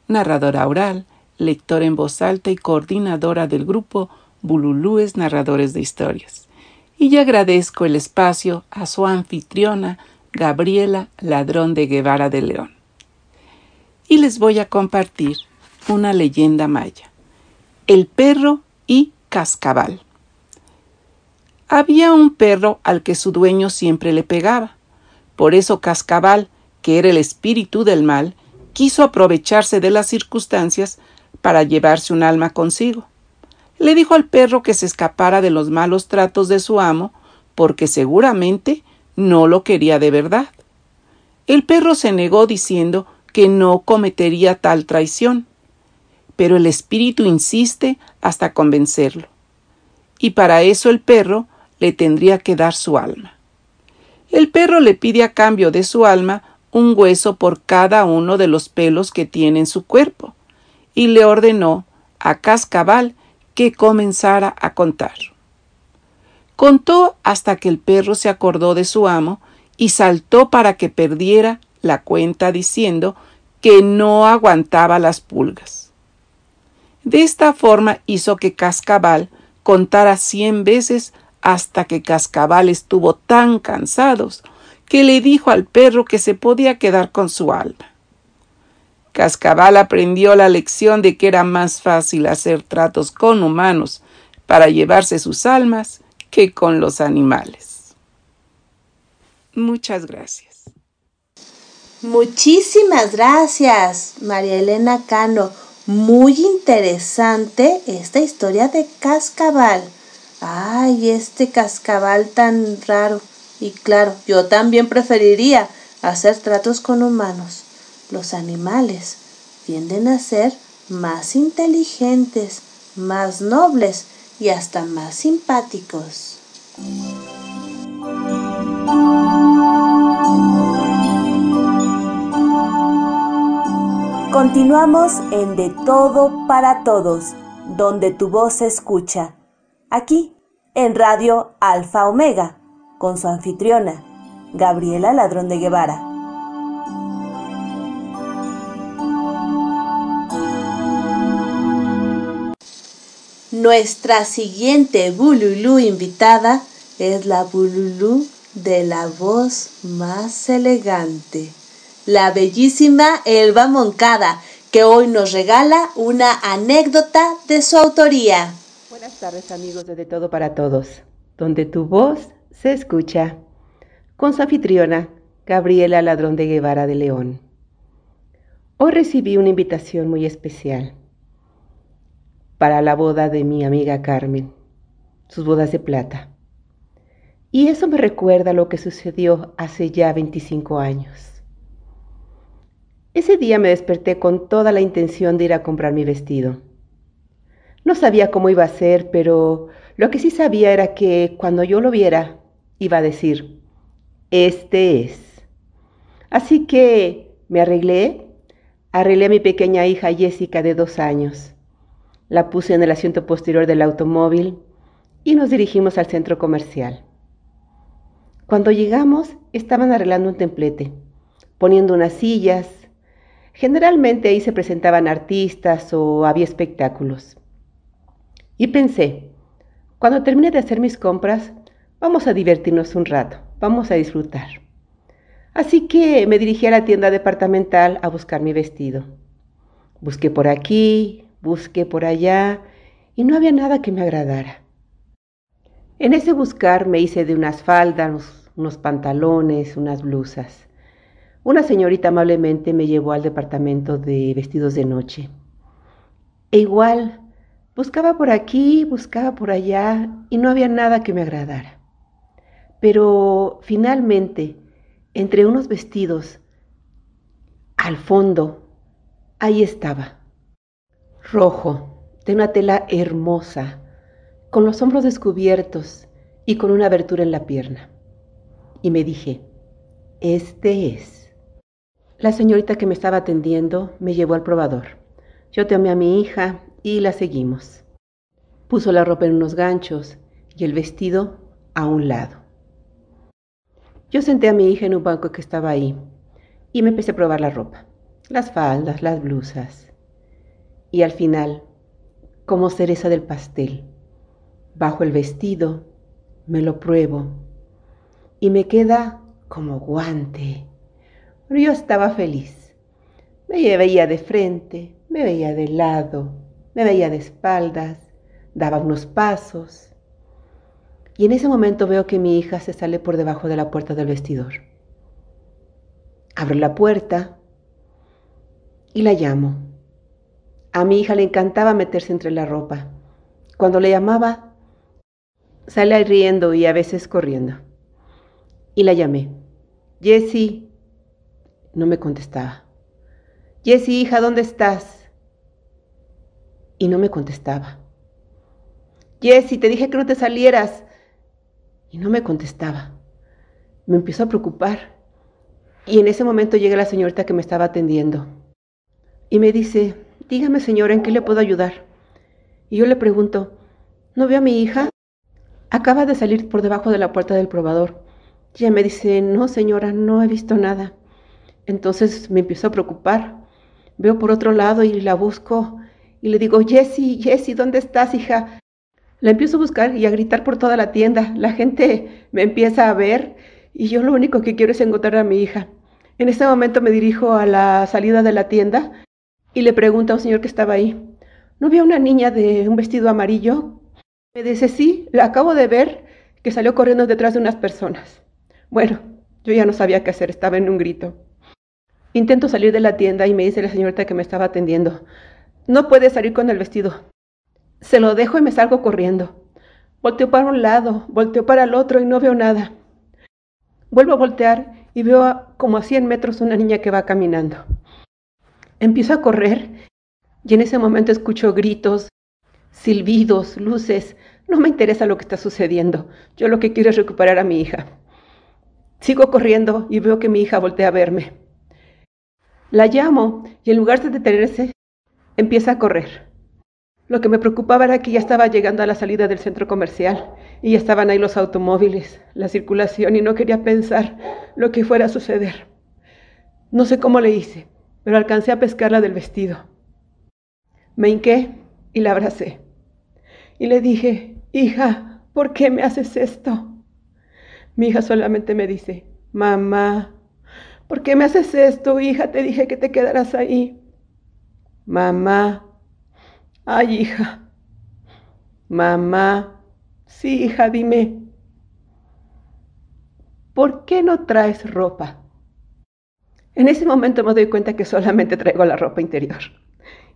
narradora oral, lectora en voz alta y coordinadora del grupo Bululúes Narradores de Historias y agradezco el espacio a su anfitriona Gabriela Ladrón de Guevara de León. Y les voy a compartir una leyenda maya, el perro y cascabal. Había un perro al que su dueño siempre le pegaba. Por eso Cascabal, que era el espíritu del mal, quiso aprovecharse de las circunstancias para llevarse un alma consigo le dijo al perro que se escapara de los malos tratos de su amo, porque seguramente no lo quería de verdad. El perro se negó diciendo que no cometería tal traición, pero el espíritu insiste hasta convencerlo. Y para eso el perro le tendría que dar su alma. El perro le pide a cambio de su alma un hueso por cada uno de los pelos que tiene en su cuerpo, y le ordenó a Cascabal que comenzara a contar. Contó hasta que el perro se acordó de su amo y saltó para que perdiera la cuenta diciendo que no aguantaba las pulgas. De esta forma hizo que Cascabal contara cien veces hasta que Cascabal estuvo tan cansados que le dijo al perro que se podía quedar con su alma. Cascabal aprendió la lección de que era más fácil hacer tratos con humanos para llevarse sus almas que con los animales. Muchas gracias. Muchísimas gracias, María Elena Cano. Muy interesante esta historia de Cascabal. Ay, este cascabal tan raro. Y claro, yo también preferiría hacer tratos con humanos los animales tienden a ser más inteligentes, más nobles y hasta más simpáticos. Continuamos en De Todo para Todos, donde tu voz se escucha. Aquí, en Radio Alfa Omega, con su anfitriona, Gabriela Ladrón de Guevara. Nuestra siguiente Bululú invitada es la Bululú de la voz más elegante, la bellísima Elba Moncada, que hoy nos regala una anécdota de su autoría. Buenas tardes amigos de De Todo para Todos, donde tu voz se escucha, con su anfitriona, Gabriela Ladrón de Guevara de León. Hoy recibí una invitación muy especial para la boda de mi amiga Carmen, sus bodas de plata. Y eso me recuerda lo que sucedió hace ya 25 años. Ese día me desperté con toda la intención de ir a comprar mi vestido. No sabía cómo iba a ser, pero lo que sí sabía era que cuando yo lo viera, iba a decir, este es. Así que me arreglé, arreglé a mi pequeña hija Jessica de dos años. La puse en el asiento posterior del automóvil y nos dirigimos al centro comercial. Cuando llegamos, estaban arreglando un templete, poniendo unas sillas. Generalmente ahí se presentaban artistas o había espectáculos. Y pensé, cuando termine de hacer mis compras, vamos a divertirnos un rato, vamos a disfrutar. Así que me dirigí a la tienda departamental a buscar mi vestido. Busqué por aquí, busqué por allá y no había nada que me agradara. En ese buscar me hice de unas faldas, unos pantalones, unas blusas. Una señorita amablemente me llevó al departamento de vestidos de noche. E igual Buscaba por aquí, buscaba por allá y no había nada que me agradara. Pero finalmente, entre unos vestidos, al fondo, ahí estaba, rojo, de una tela hermosa, con los hombros descubiertos y con una abertura en la pierna. Y me dije, este es. La señorita que me estaba atendiendo me llevó al probador. Yo tomé a mi hija y la seguimos. Puso la ropa en unos ganchos y el vestido a un lado. Yo senté a mi hija en un banco que estaba ahí y me empecé a probar la ropa, las faldas, las blusas. Y al final, como cereza del pastel, bajo el vestido, me lo pruebo y me queda como guante. Pero yo estaba feliz. Me veía de frente, me veía de lado, me veía de espaldas, daba unos pasos. Y en ese momento veo que mi hija se sale por debajo de la puerta del vestidor. Abro la puerta y la llamo. A mi hija le encantaba meterse entre la ropa. Cuando le llamaba, sale riendo y a veces corriendo. Y la llamé. Jessie. No me contestaba. Jessie, hija, ¿dónde estás? Y no me contestaba. Jessie, te dije que no te salieras. Y no me contestaba. Me empezó a preocupar. Y en ese momento llega la señorita que me estaba atendiendo. Y me dice, dígame señora, ¿en qué le puedo ayudar? Y yo le pregunto, ¿no veo a mi hija? Acaba de salir por debajo de la puerta del probador. Y ella me dice, no señora, no he visto nada. Entonces me empiezo a preocupar. Veo por otro lado y la busco y le digo, Jessie, Jessie, ¿dónde estás, hija? La empiezo a buscar y a gritar por toda la tienda. La gente me empieza a ver y yo lo único que quiero es encontrar a mi hija. En este momento me dirijo a la salida de la tienda y le pregunto a un señor que estaba ahí, ¿no vio una niña de un vestido amarillo? Me dice, sí, la acabo de ver que salió corriendo detrás de unas personas. Bueno, yo ya no sabía qué hacer, estaba en un grito. Intento salir de la tienda y me dice la señorita que me estaba atendiendo, no puede salir con el vestido. Se lo dejo y me salgo corriendo. Volteo para un lado, volteo para el otro y no veo nada. Vuelvo a voltear y veo como a 100 metros una niña que va caminando. Empiezo a correr y en ese momento escucho gritos, silbidos, luces. No me interesa lo que está sucediendo. Yo lo que quiero es recuperar a mi hija. Sigo corriendo y veo que mi hija voltea a verme. La llamo y en lugar de detenerse, empieza a correr. Lo que me preocupaba era que ya estaba llegando a la salida del centro comercial y ya estaban ahí los automóviles, la circulación y no quería pensar lo que fuera a suceder. No sé cómo le hice, pero alcancé a pescarla del vestido. Me hinqué y la abracé. Y le dije, hija, ¿por qué me haces esto? Mi hija solamente me dice, mamá, ¿por qué me haces esto, hija? Te dije que te quedaras ahí. Mamá. Ay, hija. Mamá. Sí, hija, dime. ¿Por qué no traes ropa? En ese momento me doy cuenta que solamente traigo la ropa interior.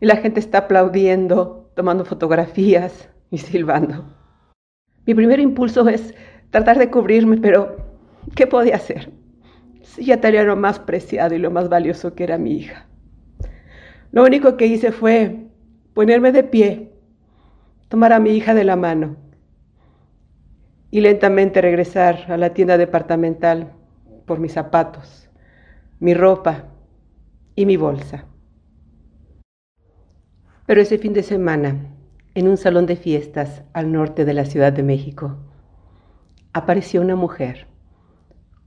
Y la gente está aplaudiendo, tomando fotografías y silbando. Mi primer impulso es tratar de cubrirme, pero ¿qué podía hacer? Si ya tenía lo más preciado y lo más valioso que era mi hija. Lo único que hice fue ponerme de pie, tomar a mi hija de la mano y lentamente regresar a la tienda departamental por mis zapatos, mi ropa y mi bolsa. Pero ese fin de semana, en un salón de fiestas al norte de la Ciudad de México, apareció una mujer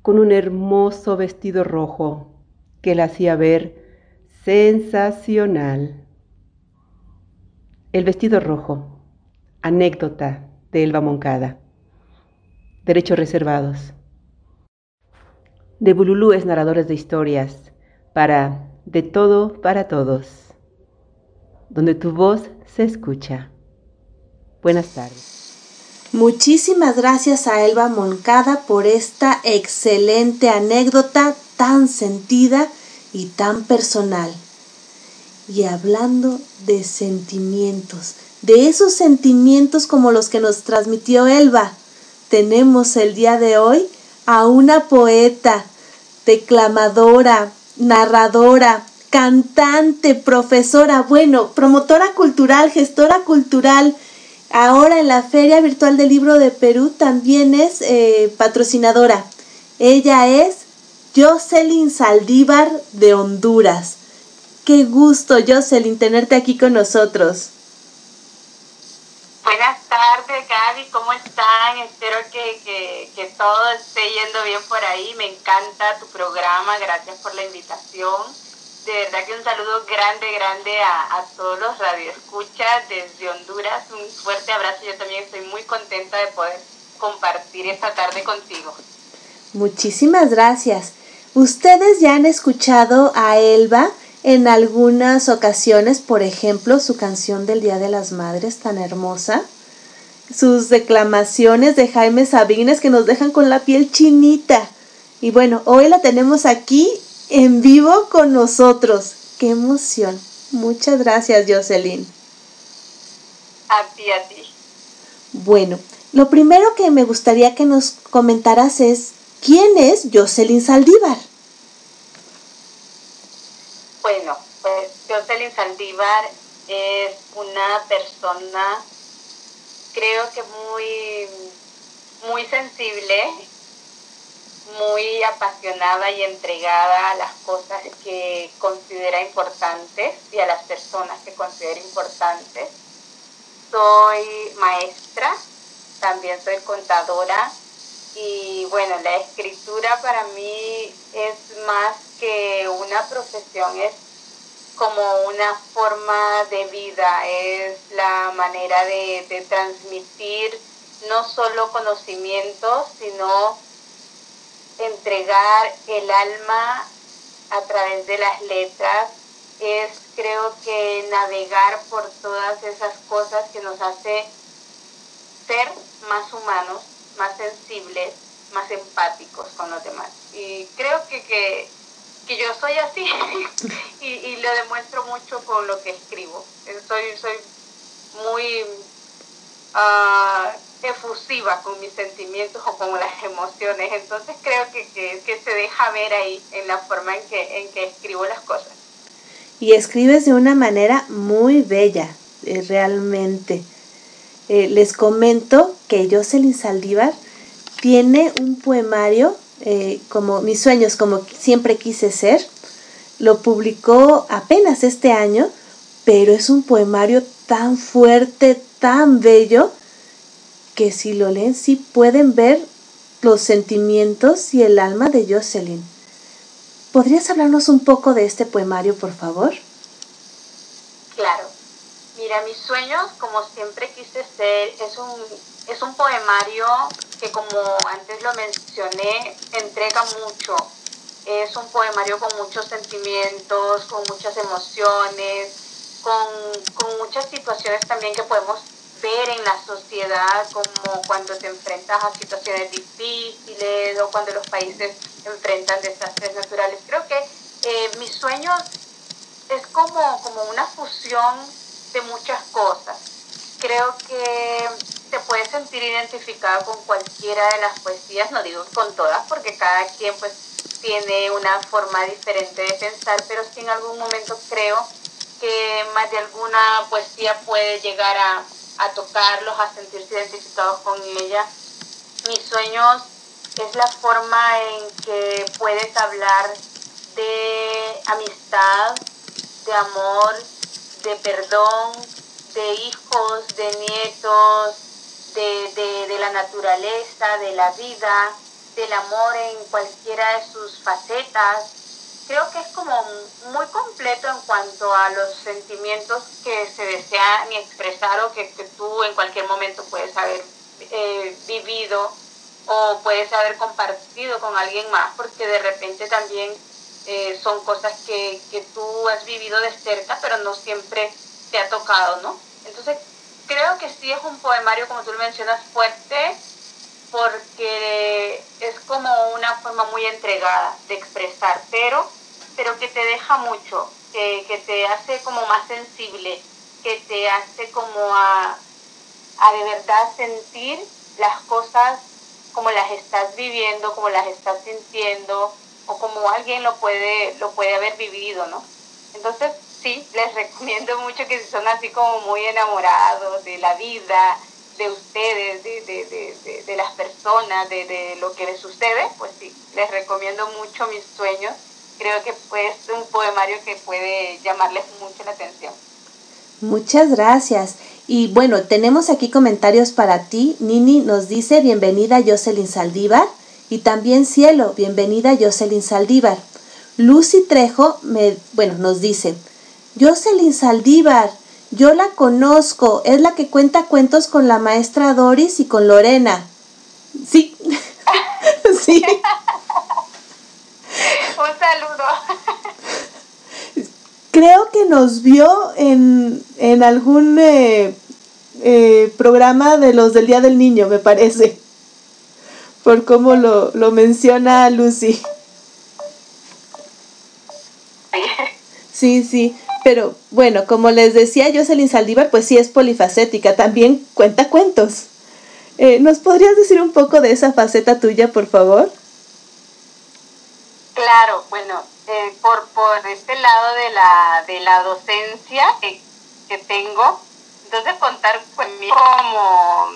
con un hermoso vestido rojo que la hacía ver sensacional. El vestido rojo, anécdota de Elba Moncada. Derechos reservados. De Bululúes narradores de historias para De todo para todos, donde tu voz se escucha. Buenas tardes. Muchísimas gracias a Elba Moncada por esta excelente anécdota tan sentida y tan personal. Y hablando de sentimientos, de esos sentimientos como los que nos transmitió Elba, tenemos el día de hoy a una poeta, declamadora, narradora, cantante, profesora, bueno, promotora cultural, gestora cultural. Ahora en la Feria Virtual del Libro de Perú también es eh, patrocinadora. Ella es Jocelyn Saldívar de Honduras. Qué gusto, Jocelyn, tenerte aquí con nosotros. Buenas tardes, Gaby, ¿cómo están? Espero que, que, todo esté yendo bien por ahí. Me encanta tu programa, gracias por la invitación. De verdad que un saludo grande, grande a, a todos los radioescuchas desde Honduras. Un fuerte abrazo. Yo también estoy muy contenta de poder compartir esta tarde contigo. Muchísimas gracias. Ustedes ya han escuchado a Elba en algunas ocasiones, por ejemplo, su canción del Día de las Madres tan hermosa, sus declamaciones de Jaime Sabines que nos dejan con la piel chinita. Y bueno, hoy la tenemos aquí en vivo con nosotros. ¡Qué emoción! Muchas gracias, Jocelyn. A ti, a ti. Bueno, lo primero que me gustaría que nos comentaras es, ¿quién es Jocelyn Saldívar? Bueno, pues Jocelyn Saldívar es una persona, creo que muy, muy sensible, muy apasionada y entregada a las cosas que considera importantes y a las personas que considera importantes. Soy maestra, también soy contadora y bueno, la escritura para mí es más que una profesión, es como una forma de vida, es la manera de, de transmitir no solo conocimientos, sino entregar el alma a través de las letras, es creo que navegar por todas esas cosas que nos hace ser más humanos más sensibles, más empáticos con los demás. Y creo que, que, que yo soy así y, y, lo demuestro mucho con lo que escribo. Soy, soy muy uh, efusiva con mis sentimientos o con las emociones. Entonces creo que, que, que, se deja ver ahí en la forma en que, en que escribo las cosas. Y escribes de una manera muy bella, eh, realmente. Eh, les comento que Jocelyn Saldívar tiene un poemario eh, como Mis sueños, como siempre quise ser. Lo publicó apenas este año, pero es un poemario tan fuerte, tan bello, que si lo leen sí pueden ver los sentimientos y el alma de Jocelyn. ¿Podrías hablarnos un poco de este poemario, por favor? Claro. Mira, mis sueños, como siempre quise ser, es un, es un poemario que como antes lo mencioné, entrega mucho. Es un poemario con muchos sentimientos, con muchas emociones, con, con muchas situaciones también que podemos ver en la sociedad, como cuando te enfrentas a situaciones difíciles o cuando los países enfrentan desastres naturales. Creo que eh, mis sueños es como, como una fusión de muchas cosas. Creo que te puedes sentir identificado con cualquiera de las poesías, no digo con todas, porque cada quien pues tiene una forma diferente de pensar, pero sí en algún momento creo que más de alguna poesía puede llegar a, a tocarlos, a sentirse identificados con ella. Mis sueños es la forma en que puedes hablar de amistad, de amor, de perdón, de hijos, de nietos, de, de, la naturaleza, de la vida, del amor en cualquiera de sus facetas. Creo que es como muy completo en cuanto a los sentimientos que se desean expresar o que, tú en cualquier momento puedes haber eh, vivido o puedes haber compartido con alguien más, porque de repente también eh, son cosas que, que tú has vivido de cerca, pero no siempre te ha tocado, ¿no? Entonces, creo que sí es un poemario, como tú lo mencionas, fuerte, porque es como una forma muy entregada de expresar, pero, pero que te deja mucho, que, que te hace como más sensible, que te hace como a, a de verdad sentir las cosas como las estás viviendo, como las estás sintiendo, o como alguien lo puede, lo puede haber vivido, ¿no? Entonces, sí, les recomiendo mucho que si son así como muy enamorados de la vida, de ustedes, de, de, de, de las personas, de, lo que les sucede, pues sí, les recomiendo mucho mis sueños. Creo que es un poemario que puede llamarles mucho la atención. Muchas gracias. Y bueno, tenemos aquí comentarios para ti. Nini nos dice, bienvenida Jocelyn Saldívar. Y también Cielo, bienvenida Jocelyn Saldívar. Lucy Trejo me, bueno, nos dice, Jocelyn Saldívar, yo la conozco, es la que cuenta cuentos con la maestra Doris y con Lorena. Sí, sí. Un saludo. Creo que nos vio en, en algún eh, eh, programa de los del Día del Niño, me parece por cómo lo, lo menciona Lucy. Sí, sí, pero bueno, como les decía Jocelyn Saldívar, pues sí es polifacética, también cuenta cuentos. Eh, ¿Nos podrías decir un poco de esa faceta tuya, por favor? Claro, bueno, eh, por, por este lado de la, de la docencia que, que tengo, entonces contar conmigo como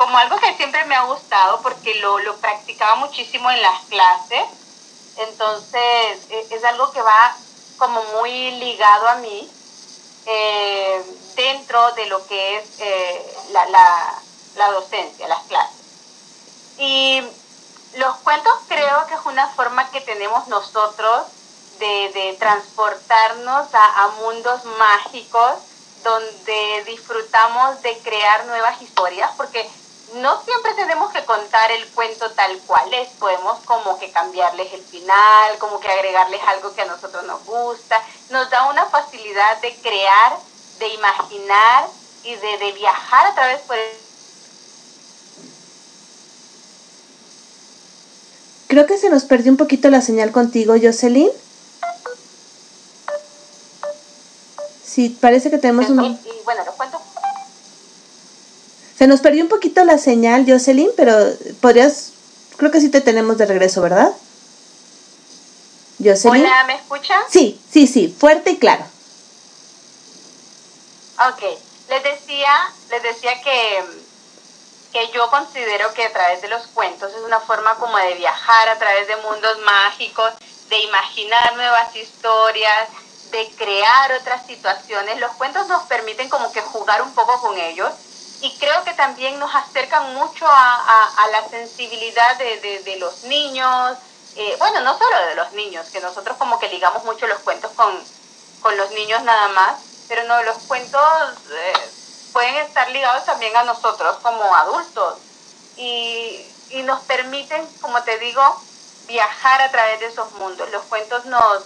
como algo que siempre me ha gustado porque lo, lo practicaba muchísimo en las clases. Entonces e, es algo que va como muy ligado a mí eh, dentro de lo que es eh, la, la, la, docencia, las clases. Y los cuentos creo que es una forma que tenemos nosotros de, de transportarnos a, a mundos mágicos donde disfrutamos de crear nuevas historias, porque no siempre tenemos que contar el cuento tal cual es, podemos como que cambiarles el final, como que agregarles algo que a nosotros nos gusta, nos da una facilidad de crear, de imaginar y de, de viajar a través por el... Creo que se nos perdió un poquito la señal contigo, Jocelyn. Sí, parece que tenemos un... Y bueno, los cuentos se nos perdió un poquito la señal, Jocelyn, pero podrías, creo que sí te tenemos de regreso, ¿verdad? Jocelyn. Hola, ¿me escuchan? Sí, sí, sí, fuerte y claro. Ok, les decía, les decía que, que yo considero que a través de los cuentos es una forma como de viajar a través de mundos mágicos, de imaginar nuevas historias, de crear otras situaciones. Los cuentos nos permiten como que jugar un poco con ellos y creo que también nos acercan mucho a, a, la sensibilidad de, de, los niños, eh, bueno, no solo de los niños, que nosotros como que ligamos mucho los cuentos con, con los niños nada más, pero no, los cuentos eh, pueden estar ligados también a nosotros como adultos y, y nos permiten, como te digo, viajar a través de esos mundos. Los cuentos nos,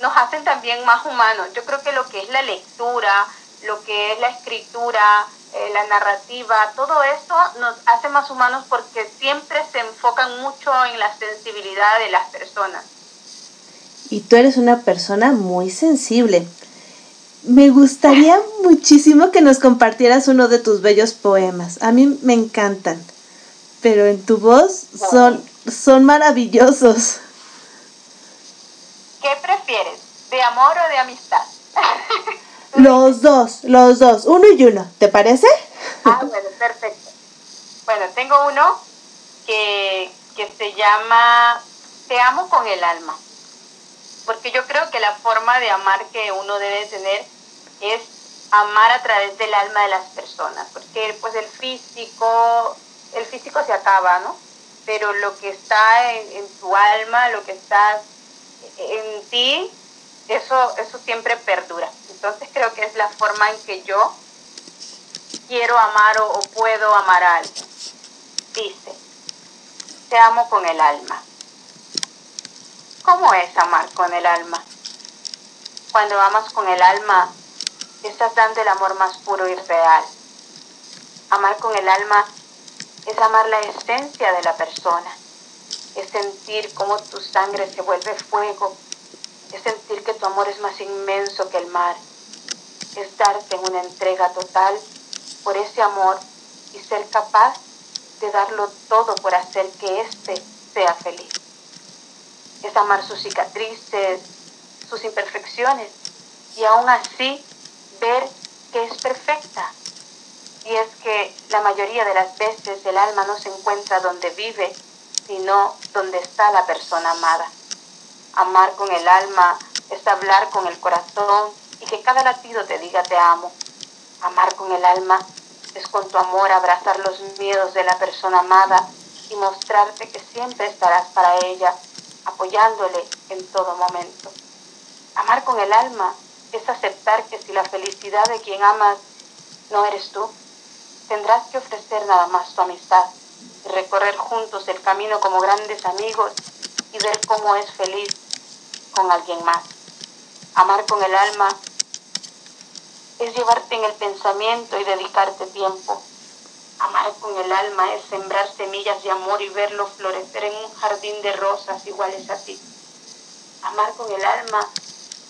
nos hacen también más humanos. Yo creo que lo que es la lectura, lo que es la escritura, eh, la narrativa, todo eso nos hace más humanos porque siempre se enfocan mucho en la sensibilidad de las personas. Y tú eres una persona muy sensible. Me gustaría muchísimo que nos compartieras uno de tus bellos poemas. A mí me encantan, pero en tu voz son, son maravillosos. ¿Qué prefieres? ¿De amor o de amistad? Los dos, los dos, uno y uno, ¿te parece? Ah, bueno, perfecto. Bueno, tengo uno que, que se llama Te amo con el alma. Porque yo creo que la forma de amar que uno debe tener es amar a través del alma de las personas. Porque pues el físico, el físico se acaba, ¿no? Pero lo que está en, tu alma, lo que está en ti, eso, eso siempre perdura. Entonces creo que es la forma en que yo quiero amar o, puedo amar a alguien. Dice, te amo con el alma. ¿Cómo es amar con el alma? Cuando amas con el alma, estás dando el amor más puro y real. Amar con el alma es amar la esencia de la persona, es sentir cómo tu sangre se vuelve fuego, es sentir que tu amor es más inmenso que el mar, es darte una entrega total por ese amor y ser capaz de darlo todo por hacer que éste sea feliz. Es amar sus cicatrices, sus imperfecciones y aún así ver que es perfecta. Y es que la mayoría de las veces el alma no se encuentra donde vive, sino donde está la persona amada. Amar con el alma es hablar con el corazón y que cada latido te diga te amo. Amar con el alma es con tu amor abrazar los miedos de la persona amada y mostrarte que siempre estarás para ella, apoyándole en todo momento. Amar con el alma es aceptar que si la felicidad de quien amas no eres tú, tendrás que ofrecer nada más tu amistad recorrer juntos el camino como grandes amigos y ver cómo es feliz con alguien más. Amar con el alma es llevarte en el pensamiento y dedicarte tiempo. Amar con el alma es sembrar semillas de amor y verlo florecer en un jardín de rosas iguales a ti. Amar con el alma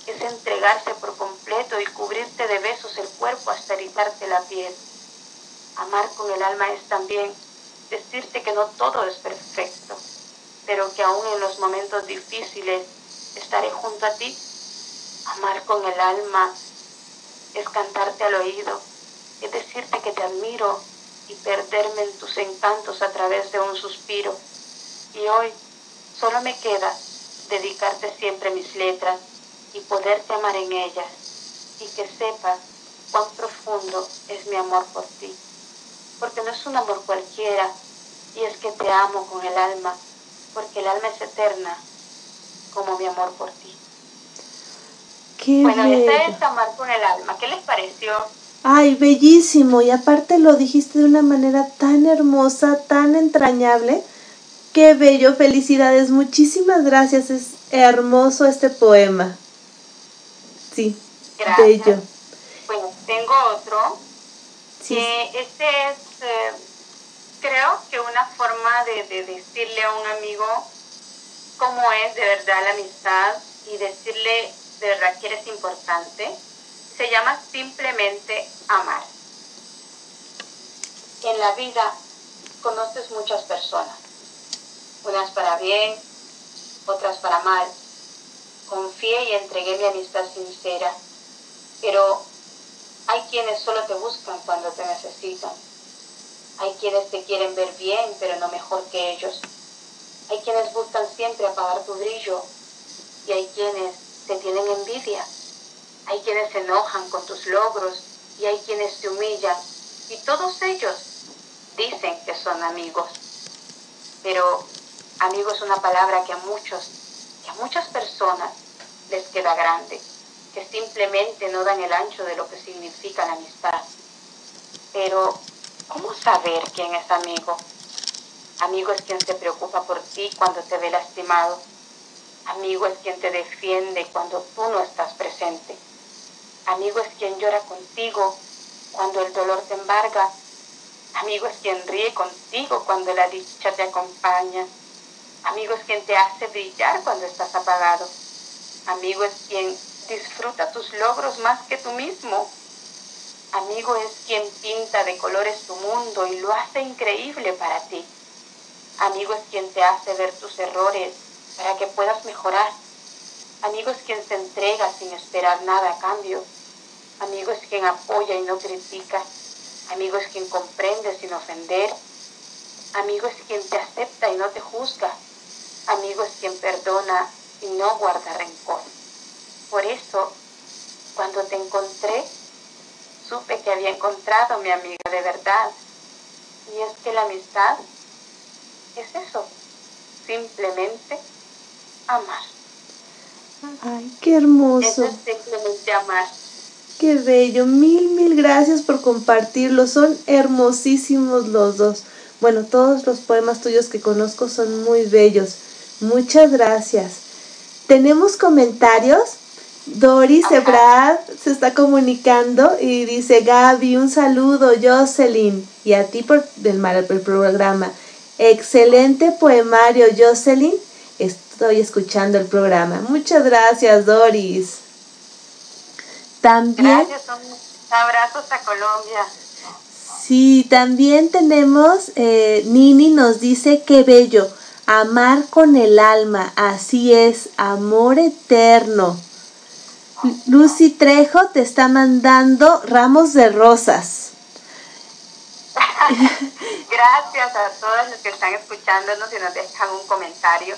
es entregarse por completo y cubrirte de besos el cuerpo hasta erizarte la piel. Amar con el alma es también decirte que no todo es perfecto, pero que aún en los momentos difíciles estaré junto a ti. Amar con el alma es cantarte al oído, es decirte que te admiro y perderme en tus encantos a través de un suspiro. Y hoy solo me queda dedicarte siempre mis letras y poderte amar en ellas y que sepas cuán profundo es mi amor por ti. Porque no es un amor cualquiera y es que te amo con el alma, porque el alma es eterna como mi amor por ti. Qué Bueno, bello. este es amar con el alma. ¿Qué les pareció? Ay, bellísimo. Y aparte lo dijiste de una manera tan hermosa, tan entrañable. Qué bello. Felicidades. Muchísimas gracias. Es hermoso este poema. Sí, Gracias. bello. Bueno, tengo otro. Sí. este es, eh, creo que una forma de, de decirle a un amigo cómo es de verdad la amistad y decirle de verdad que eres importante. Se llama simplemente amar. En la vida conoces muchas personas, unas para bien, otras para mal. Confié y entregué mi amistad sincera, pero hay quienes solo te buscan cuando te necesitan. Hay quienes te quieren ver bien, pero no mejor que ellos. Hay quienes buscan siempre apagar tu brillo y hay quienes te tienen envidia. Hay quienes se enojan con tus logros y hay quienes te humillan. Y todos ellos dicen que son amigos. Pero amigo es una palabra que a muchos, que a muchas personas les queda grande que simplemente no dan el ancho de lo que significa la amistad. Pero, ¿cómo saber quién es amigo? Amigo es quien se preocupa por ti cuando te ve lastimado. Amigo es quien te defiende cuando tú no estás presente. Amigo es quien llora contigo cuando el dolor te embarga. Amigo es quien ríe contigo cuando la dicha te acompaña. Amigo es quien te hace brillar cuando estás apagado. Amigo es quien disfruta tus logros más que tú mismo. Amigo es quien pinta de colores tu mundo y lo hace increíble para ti. Amigo es quien te hace ver tus errores para que puedas mejorar. Amigo es quien se entrega sin esperar nada a cambio. Amigo es quien apoya y no critica. Amigo es quien comprende sin ofender. Amigo es quien te acepta y no te juzga. Amigo es quien perdona y no guarda rencor. Por eso, cuando te encontré, supe que había encontrado a mi amiga de verdad. Y es que la amistad es eso, simplemente amar. Ay, qué hermoso. Eso es simplemente amar. Qué bello. Mil, mil gracias por compartirlo. Son hermosísimos los dos. Bueno, todos los poemas tuyos que conozco son muy bellos. Muchas gracias. ¿Tenemos comentarios? Doris Ebrard se está comunicando y dice, Gaby, un saludo, Jocelyn, y a ti por el, el programa. Excelente poemario, Jocelyn. Estoy escuchando el programa. Muchas gracias, Doris. También. Gracias, abrazos a Colombia. Sí, también tenemos, eh, Nini nos dice, qué bello, amar con el alma, así es, amor eterno. Lucy Trejo te está mandando ramos de rosas. Gracias a todos los que están escuchándonos y nos dejan un comentario.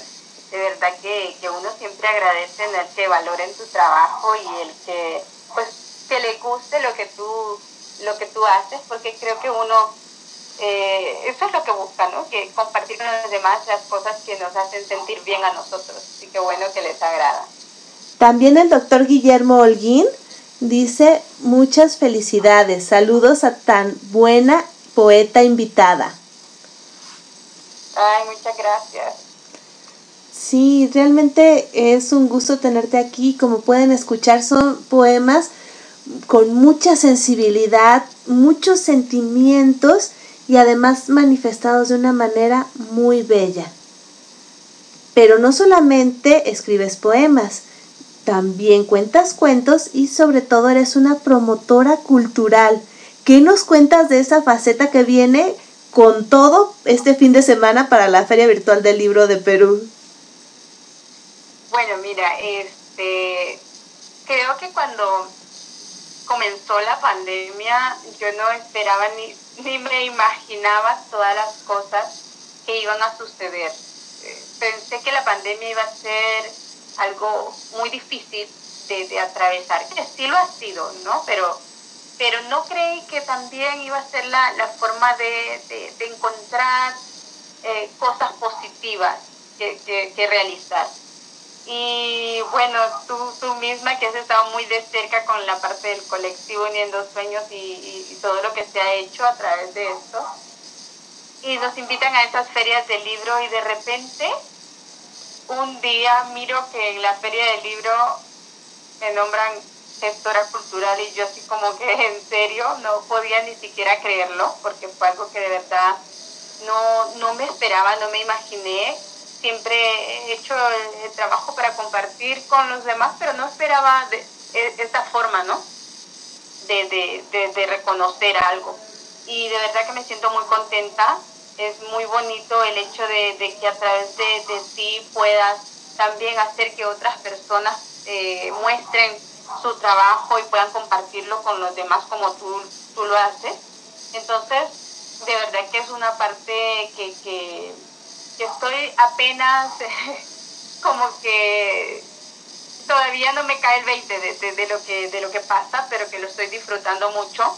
De verdad que, uno siempre agradece el que valoren tu trabajo y el que pues que le guste lo que tú lo que tú haces, porque creo que uno eh, eso es lo que busca, ¿no? Que compartir con los demás las cosas que nos hacen sentir bien a nosotros. Así que bueno que les agrada. También el doctor Guillermo Holguín dice muchas felicidades, saludos a tan buena poeta invitada. Ay, muchas gracias. Sí, realmente es un gusto tenerte aquí. Como pueden escuchar, son poemas con mucha sensibilidad, muchos sentimientos y además manifestados de una manera muy bella. Pero no solamente escribes poemas, también cuentas cuentos y sobre todo eres una promotora cultural. ¿Qué nos cuentas de esa faceta que viene con todo este fin de semana para la Feria Virtual del Libro de Perú? Bueno, mira, este, creo que cuando comenzó la pandemia yo no esperaba ni, ni me imaginaba todas las cosas que iban a suceder. Eh, pensé que la pandemia iba a ser algo muy difícil de, atravesar, que sí lo ha sido, ¿no? Pero, pero no creí que también iba a ser la, forma de, de, encontrar eh, cosas positivas que, que, realizar. Y bueno, tú, tú misma que has estado muy de cerca con la parte del colectivo Uniendo Sueños y, y, todo lo que se ha hecho a través de esto. Y nos invitan a esas ferias de libro y de repente un día miro que en la feria del libro me nombran gestora cultural y yo así como que en serio no podía ni siquiera creerlo porque fue algo que de verdad no, no me esperaba, no me imaginé. Siempre he hecho el, trabajo para compartir con los demás, pero no esperaba de, e, esta forma, ¿no? De, de, de reconocer algo. Y de verdad que me siento muy contenta es muy bonito el hecho de, que a través de, ti puedas también hacer que otras personas eh, muestren su trabajo y puedan compartirlo con los demás como tú, tú lo haces. Entonces, de verdad que es una parte que, que, estoy apenas como que todavía no me cae el 20 de, de, lo que, de lo que pasa, pero que lo estoy disfrutando mucho,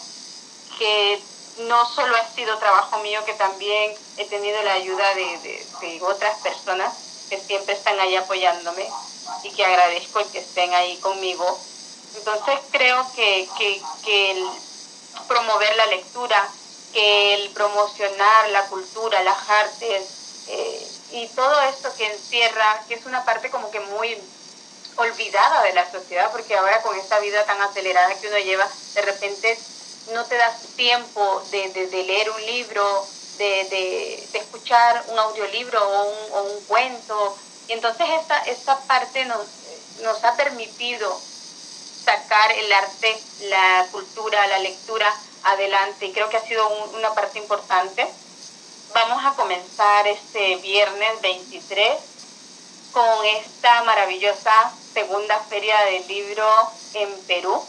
que no solo ha sido trabajo mío, que también he tenido la ayuda de, otras personas que siempre están ahí apoyándome y que agradezco el que estén ahí conmigo. Entonces creo que, el promover la lectura, que el promocionar la cultura, las artes eh, y todo esto que encierra, que es una parte como que muy olvidada de la sociedad, porque ahora con esta vida tan acelerada que uno lleva, de repente no te das tiempo de, de, leer un libro, de, de, escuchar un audiolibro o un, o un, cuento. Y entonces esta, esta parte nos, nos ha permitido sacar el arte, la cultura, la lectura adelante y creo que ha sido una parte importante. Vamos a comenzar este viernes 23 con esta maravillosa segunda feria del libro en Perú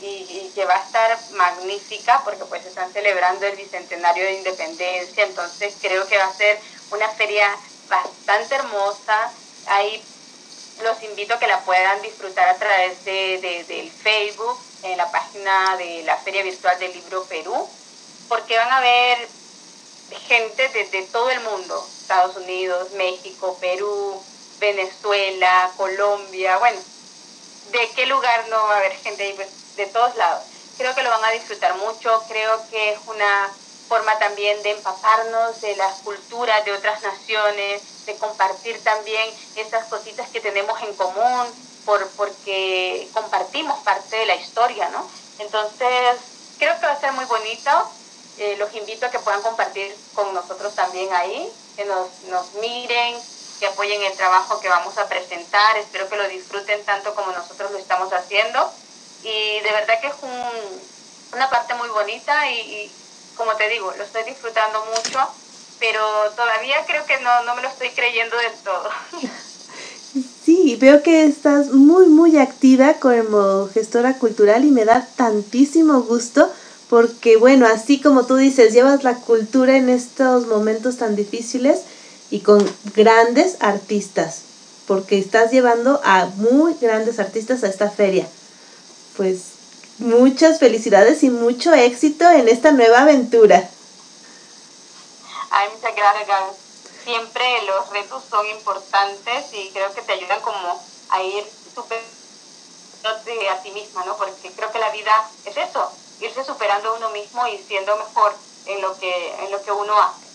y, que va a estar magnífica porque pues están celebrando el bicentenario de independencia, entonces creo que va a ser una feria bastante hermosa. Ahí los invito a que la puedan disfrutar a través de, del Facebook, en la página de la Feria Virtual del Libro Perú, porque van a ver gente de, todo el mundo, Estados Unidos, México, Perú, Venezuela, Colombia, bueno, ¿de qué lugar no va a haber gente? Pues, de todos lados. Creo que lo van a disfrutar mucho, creo que es una forma también de empaparnos de las culturas de otras naciones, de compartir también esas cositas que tenemos en común, por, porque compartimos parte de la historia, ¿no? Entonces, creo que va a ser muy bonito. Eh, los invito a que puedan compartir con nosotros también ahí, que nos, nos miren, que apoyen el trabajo que vamos a presentar. Espero que lo disfruten tanto como nosotros lo estamos haciendo y de verdad que es una parte muy bonita y, como te digo, lo estoy disfrutando mucho, pero todavía creo que no, no me lo estoy creyendo del todo. Sí, veo que estás muy, muy activa como gestora cultural y me da tantísimo gusto porque, bueno, así como tú dices, llevas la cultura en estos momentos tan difíciles y con grandes artistas, porque estás llevando a muy grandes artistas a esta feria pues muchas felicidades y mucho éxito en esta nueva aventura. Ay, muchas gracias, Siempre los retos son importantes y creo que te ayudan como a ir superándote a ti misma, ¿no? Porque creo que la vida es eso, irse superando a uno mismo y siendo mejor en lo que, en lo que uno hace.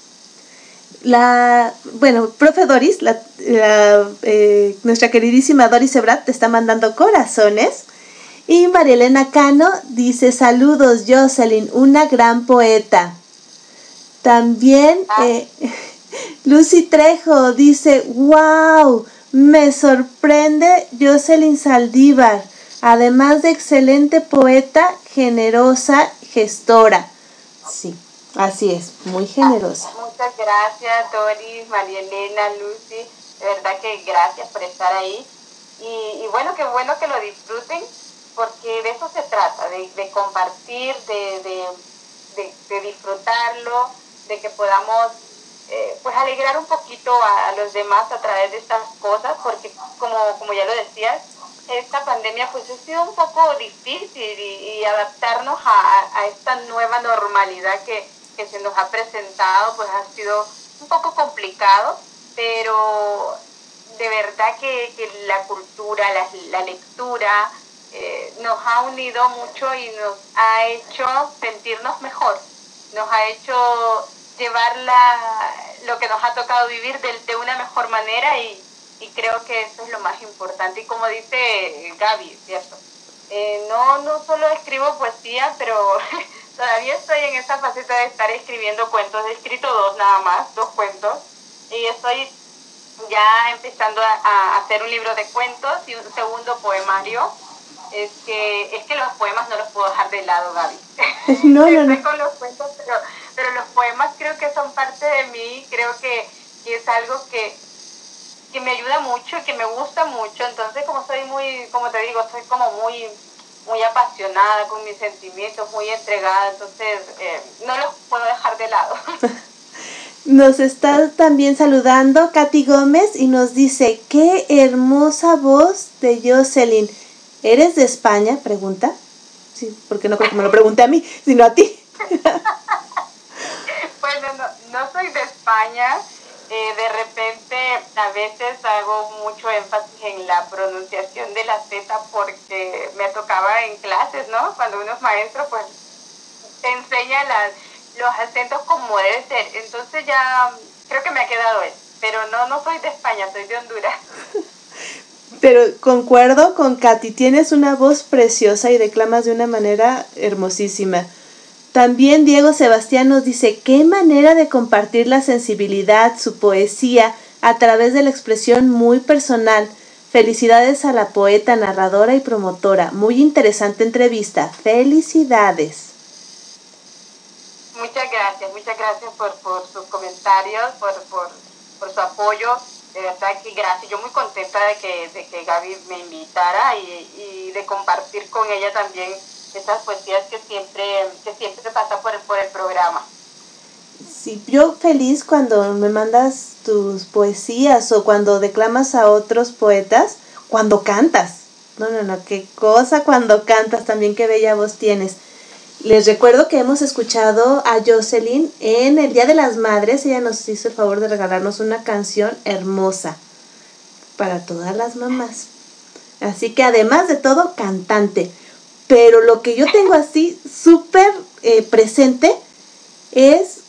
La, bueno, profe Doris, la, eh, nuestra queridísima Doris Ebrat te está mandando corazones y María Elena Cano dice, saludos Jocelyn, una gran poeta. También ah. eh, Lucy Trejo dice, wow, me sorprende Jocelyn Saldívar, además de excelente poeta, generosa, gestora. Sí, así es, muy generosa. muchas gracias Doris, María Elena, Lucy, de verdad que gracias por estar ahí. Y, bueno, qué bueno que lo disfruten porque de eso se trata, de, compartir, de, disfrutarlo, de que podamos eh, pues alegrar un poquito a, los demás a través de estas cosas, porque como, como ya lo decías, esta pandemia pues ha sido un poco difícil y, adaptarnos a, esta nueva normalidad que, se nos ha presentado pues ha sido un poco complicado, pero de verdad que, la cultura, la, la lectura, eh, nos ha unido mucho y nos ha hecho sentirnos mejor, nos ha hecho llevar lo que nos ha tocado vivir de, una mejor manera y, creo que eso es lo más importante. Y como dice Gaby, ¿cierto? Eh, no, no solo escribo poesía, pero todavía estoy en esa faceta de estar escribiendo cuentos. He escrito dos nada más, dos cuentos, y estoy ya empezando a hacer un libro de cuentos y un segundo poemario es que, es que los poemas no los puedo dejar de lado, Gaby. No, no, no. con los cuentos, pero, pero los poemas creo que son parte de mí, creo que, es algo que, que me ayuda mucho y que me gusta mucho. Entonces, como soy muy, como te digo, soy como muy muy apasionada con mis sentimientos, muy entregada, entonces eh, no los puedo dejar de lado. Nos está también saludando Katy Gómez y nos dice, qué hermosa voz de Jocelyn. ¿Eres de España? Pregunta. Sí, porque no creo que me lo pregunte a mí, sino a ti. bueno, no, soy de España. Eh, de repente a veces hago mucho énfasis en la pronunciación de la Z porque me tocaba en clases, ¿no? Cuando uno es maestro, pues enseña las, los acentos como debe ser. Entonces ya creo que me ha quedado eso. Pero no, no soy de España, soy de Honduras. Pero concuerdo con Katy, tienes una voz preciosa y declamas de una manera hermosísima. También Diego Sebastián nos dice, qué manera de compartir la sensibilidad, su poesía, a través de la expresión muy personal. Felicidades a la poeta, narradora y promotora. Muy interesante entrevista. Felicidades. Muchas gracias, muchas gracias por, por sus comentarios, por, por, por su apoyo de verdad que gracias. Yo muy contenta de que, de que Gaby me invitara y, de compartir con ella también esas poesías que siempre, que siempre pasa por, por el programa. Sí, yo feliz cuando me mandas tus poesías o cuando declamas a otros poetas, cuando cantas. No, no, no, qué cosa cuando cantas también, qué bella voz tienes. Les recuerdo que hemos escuchado a Jocelyn en el Día de las Madres. Ella nos hizo el favor de regalarnos una canción hermosa para todas las mamás. Así que además de todo, cantante. Pero lo que yo tengo así súper eh, presente es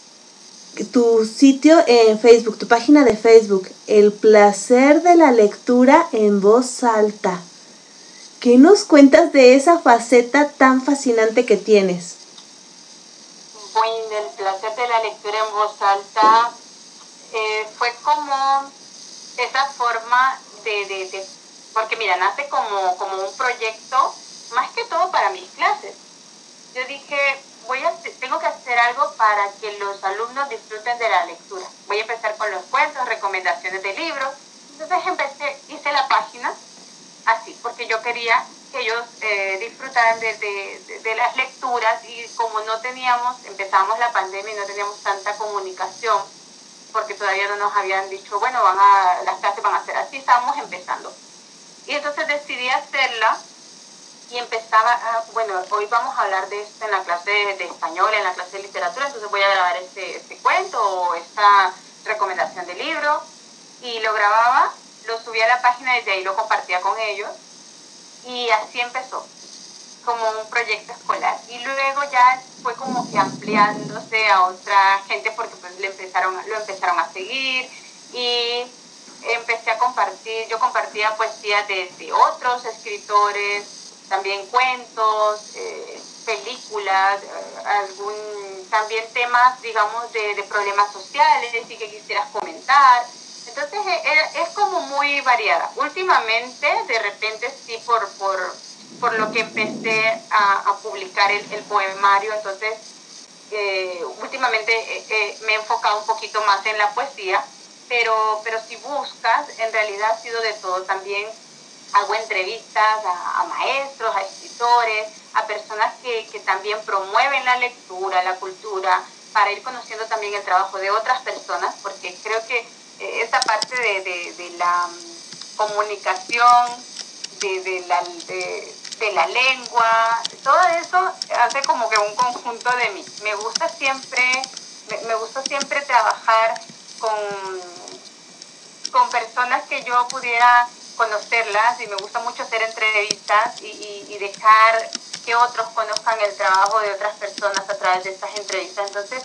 tu sitio en Facebook, tu página de Facebook, El placer de la lectura en voz alta. ¿Qué nos cuentas de esa faceta tan fascinante que tienes? Bueno, el placer de la lectura en voz alta eh, fue como esa forma de, de, porque mira, nace como, como un proyecto, más que todo para mis clases. Yo dije, voy a, tengo que hacer algo para que los alumnos disfruten de la lectura. Voy a empezar con los cuentos, recomendaciones de libros. Entonces empecé, hice la página así, porque yo quería que ellos eh, disfrutaran de, de, las lecturas y como no teníamos, empezamos la pandemia y no teníamos tanta comunicación, porque todavía no nos habían dicho, bueno, van a, las clases van a ser así, estábamos empezando. Y entonces decidí hacerla y empezaba, a, bueno, hoy vamos a hablar de esto en la clase de, español, en la clase de literatura, entonces voy a grabar este, este cuento o esta recomendación de libro y lo grababa lo subí a la página y desde ahí lo compartía con ellos. Y así empezó, como un proyecto escolar. Y luego ya fue como que ampliándose a otra gente porque pues le empezaron, lo empezaron a seguir y empecé a compartir, yo compartía poesía de, otros escritores, también cuentos, eh, películas, eh, algún, también temas, digamos, de, de problemas sociales y que quisieras comentar. Entonces eh, eh, es como muy variada. Últimamente, de repente sí, por, por, por lo que empecé a, a publicar el, el, poemario, entonces eh, últimamente me he enfocado un poquito más en la poesía, pero, pero si buscas, en realidad ha sido de todo. También hago entrevistas a, maestros, a escritores, a personas que, que también promueven la lectura, la cultura, para ir conociendo también el trabajo de otras personas, porque creo que esta parte de, la mm, comunicación, de, la, de, la lengua, todo eso hace como que un conjunto de mí. Me gusta siempre, me, gusta siempre trabajar con, con personas que yo pudiera conocerlas y me gusta mucho hacer entrevistas y, y, dejar que otros conozcan el trabajo de otras personas a través de estas entrevistas. Entonces,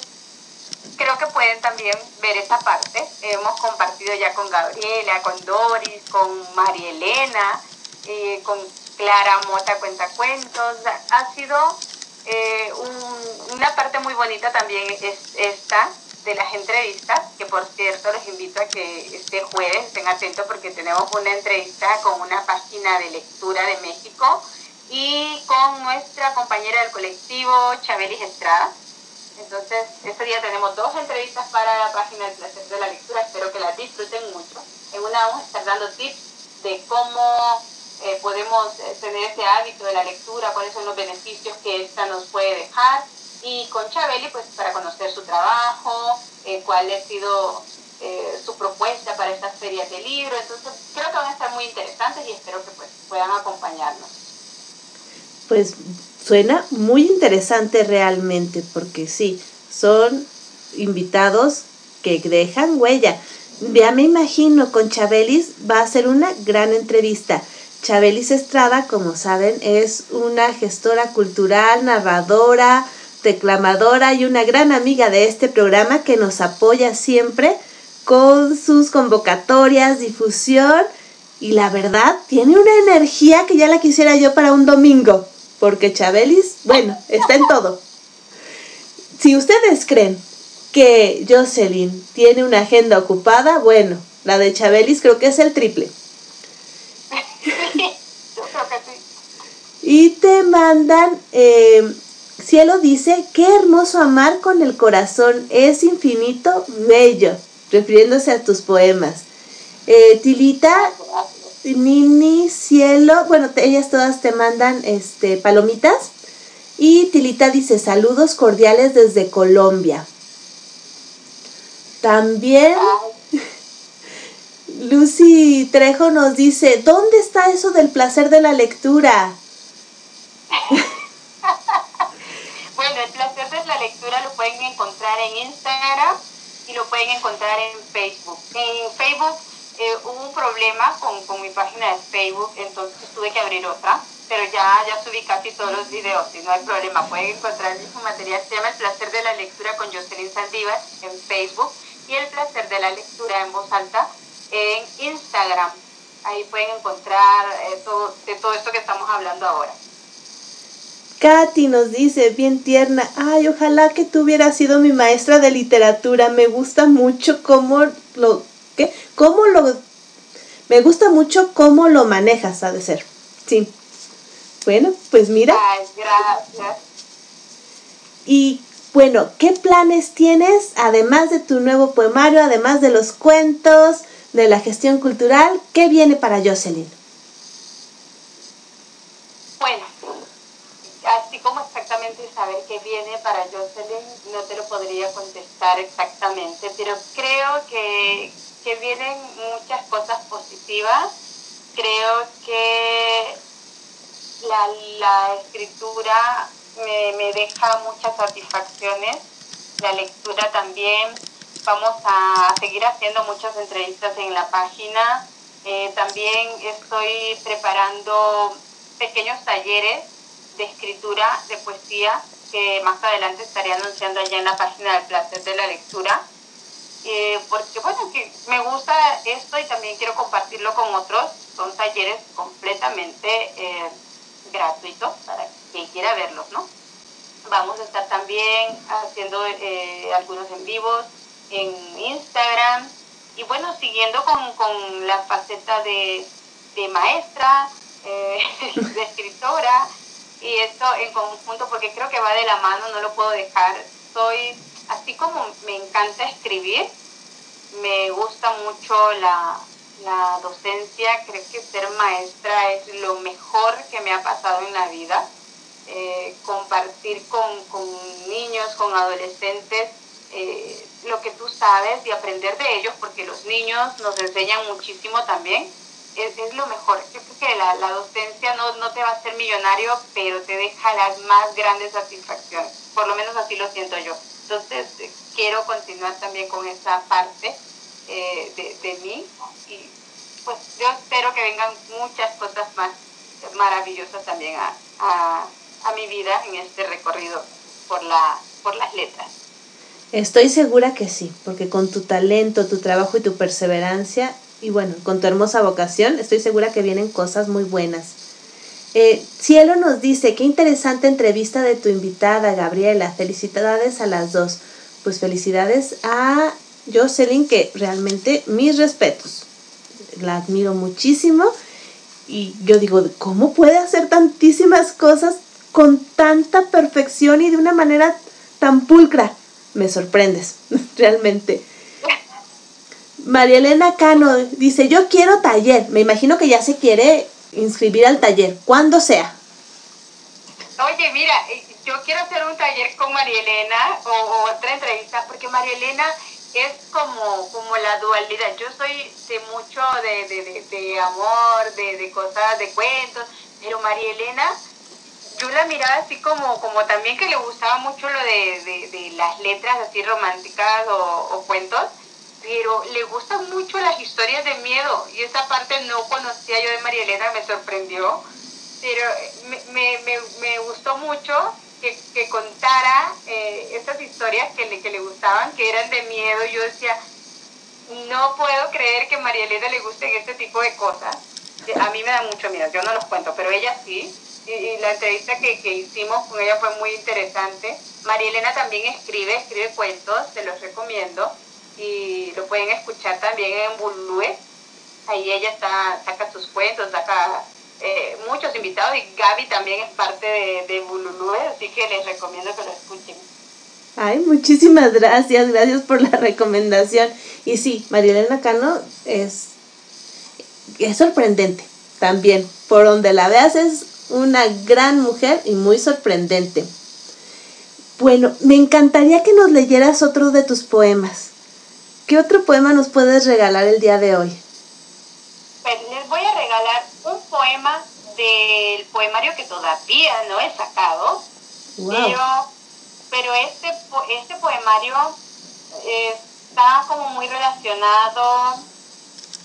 creo que pueden también ver esa parte. Hemos compartido ya con Gabriela, con Doris, con María Elena, eh, con Clara Mota Cuentacuentos. Ha sido eh, una parte muy bonita también es esta de las entrevistas, que por cierto les invito a que este jueves estén atentos porque tenemos una entrevista con una página de lectura de México y con nuestra compañera del colectivo, Chabelis Estrada entonces, este día tenemos dos entrevistas para la página del placer de la lectura. Espero que las disfruten mucho. En una vamos a estar dando tips de cómo eh, podemos eh, tener ese hábito de la lectura, cuáles son los beneficios que esta nos puede dejar. Y con Chabeli, pues para conocer su trabajo, eh, cuál ha sido su propuesta para estas ferias de libros. Entonces, creo que van a estar muy interesantes y espero que pues, puedan acompañarnos. Pues suena muy interesante realmente, porque sí, son invitados que dejan huella. Ya me imagino, con Chabelis va a ser una gran entrevista. Chabelis Estrada, como saben, es una gestora cultural, narradora, declamadora y una gran amiga de este programa que nos apoya siempre con sus convocatorias, difusión y la verdad tiene una energía que ya la quisiera yo para un domingo porque Chabelis, bueno, está en todo. Si ustedes creen que Jocelyn tiene una agenda ocupada, bueno, la de Chabelis creo que es el triple. Y te mandan, eh, Cielo dice, qué hermoso amar con el corazón, es infinito, bello, refiriéndose a tus poemas. Eh, Tilita Nini, Cielo, bueno, ellas todas te mandan este palomitas. Y Tilita dice saludos cordiales desde Colombia. También Lucy Trejo nos dice, ¿dónde está eso del placer de la lectura? bueno, el placer de la lectura lo pueden encontrar en Instagram y lo pueden encontrar en Facebook. En Facebook eh, hubo un problema con, con mi página de Facebook, entonces tuve que abrir otra pero ya, ya subí casi todos los videos y no hay problema. Pueden encontrar mismo material. Se llama El placer de la lectura con Jocelyn Saldívar en Facebook y El placer de la lectura en voz alta en Instagram. Ahí pueden encontrar eh, todo, de todo esto que estamos hablando ahora. Katy nos dice, bien tierna, ay, ojalá que tú hubieras sido mi maestra de literatura. Me gusta mucho cómo lo, ¿qué? ¿Cómo lo, me gusta mucho cómo lo manejas, ha de ser. Sí, bueno, pues mira. gracias. Y bueno, ¿qué planes tienes además de tu nuevo poemario, además de los cuentos, de la gestión cultural? ¿Qué viene para Jocelyn? Bueno, así como exactamente saber qué viene para Jocelyn, no te lo podría contestar exactamente, pero creo que, que vienen muchas cosas positivas. Creo que la, la escritura me, me, deja muchas satisfacciones, la lectura también. Vamos a seguir haciendo muchas entrevistas en la página. Eh, también estoy preparando pequeños talleres de escritura, de poesía, que más adelante estaré anunciando allá en la página del placer de la lectura. Eh, porque bueno, que me gusta esto y también quiero compartirlo con otros. Son talleres completamente eh, gratuitos para quien quiera verlos, ¿no? Vamos a estar también haciendo eh, algunos en vivos en Instagram y bueno, siguiendo con, con la faceta de, de maestra, eh, de escritora y esto en conjunto porque creo que va de la mano, no lo puedo dejar. Soy, así como me encanta escribir, me gusta mucho la, la docencia, creo que ser maestra es lo mejor que me ha pasado en la vida. Eh, compartir con, con, niños, con adolescentes, eh, lo que tú sabes y aprender de ellos, porque los niños nos enseñan muchísimo también, es, es lo mejor. Yo creo que la, la docencia no, no, te va a hacer millonario, pero te deja las más grandes satisfacciones. Por lo menos así lo siento yo. Entonces, eh, quiero continuar también con esa parte eh, de, de, mí y pues yo espero que vengan muchas cosas más maravillosas también a, a, a mi vida en este recorrido por, la, por las letras. Estoy segura que sí, porque con tu talento, tu trabajo y tu perseverancia, y bueno, con tu hermosa vocación, estoy segura que vienen cosas muy buenas. Eh, Cielo nos dice, qué interesante entrevista de tu invitada, Gabriela. Felicidades a las dos. Pues felicidades a Jocelyn, que realmente mis respetos. La admiro muchísimo. Y yo digo, ¿cómo puede hacer tantísimas cosas con tanta perfección y de una manera tan pulcra? Me sorprendes, realmente. María Elena Cano dice, yo quiero taller. Me imagino que ya se quiere inscribir al taller. ¿Cuándo sea? Oye, mira, yo quiero hacer un taller con María Elena o, otra entrevista, porque María Elena es como, como la dualidad. Yo soy de mucho de, de, de, de amor, de, de, cosas, de cuentos, pero María Elena, yo la miraba así como, como también que le gustaba mucho lo de, las letras así románticas o, cuentos, pero le gustan mucho las historias de miedo y esa parte no conocía yo de María Elena, me sorprendió, pero me, me, me, me gustó mucho que, que contara eh, estas historias que le, que le gustaban, que eran de miedo. Yo decía, no puedo creer que a María Elena le gusten este tipo de cosas. A mí me da mucho miedo, yo no los cuento, pero ella sí. Y, y la entrevista que, que, hicimos con ella fue muy interesante. María Elena también escribe, escribe cuentos, se los recomiendo. Y lo pueden escuchar también en Bulue. Ahí ella está, saca sus cuentos, saca eh, muchos invitados y Gaby también es parte de, de Bululúe, así que les recomiendo que lo escuchen. Ay, muchísimas gracias, gracias por la recomendación. Y sí, Marilena Cano es, es sorprendente también. Por donde la veas es una gran mujer y muy sorprendente. Bueno, me encantaría que nos leyeras otro de tus poemas. ¿Qué otro poema nos puedes regalar el día de hoy? Pues les voy a regalar un poema del poemario que todavía no he sacado, pero, pero este, este poemario está como muy relacionado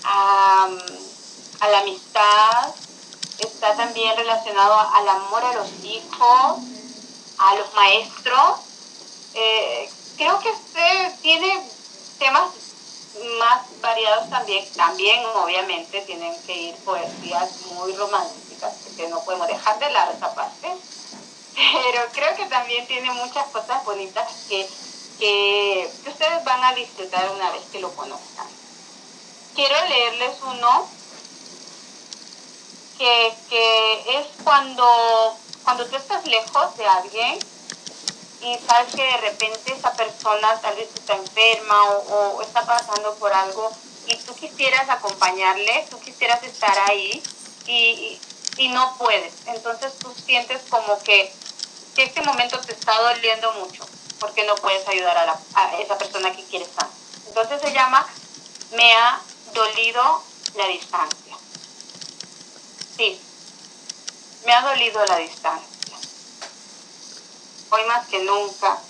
a, a la amistad, está también relacionado al amor a los hijos, a los maestros. Eh, creo que este tiene temas más variados también, también obviamente tienen que ir poesías muy románticas, porque no podemos dejar de lado esa parte, pero creo que también tiene muchas cosas bonitas que, que, ustedes van a disfrutar una vez que lo conozcan. Quiero leerles uno que, que es cuando, cuando tú estás lejos de alguien y sabes que de repente esa persona tal vez está enferma o, está pasando por algo y tú quisieras acompañarle, tú quisieras estar ahí y, y, no puedes. Entonces tú sientes como que, que, este momento te está doliendo mucho porque no puedes ayudar a, a esa persona que quieres tanto. Entonces se llama Me ha dolido la distancia. Sí, me ha dolido la distancia. Hoy más que nunca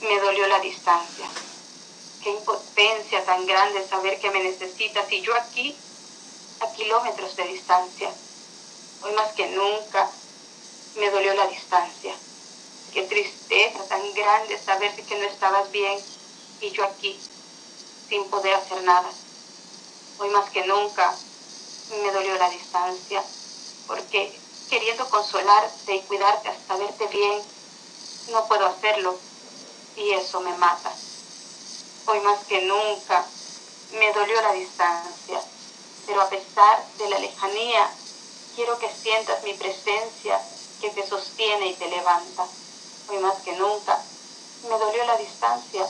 me dolió la distancia. Qué impotencia tan grande saber que me necesitas y yo aquí, a kilómetros de distancia. Hoy más que nunca me dolió la distancia. Qué tristeza tan grande saber que no estabas bien y yo aquí, sin poder hacer nada. Hoy más que nunca me dolió la distancia, porque queriendo consolarte y cuidarte hasta verte bien, no puedo hacerlo y eso me mata. Hoy más que nunca me dolió la distancia, pero a pesar de la lejanía, quiero que sientas mi presencia que te sostiene y te levanta. Hoy más que nunca me dolió la distancia,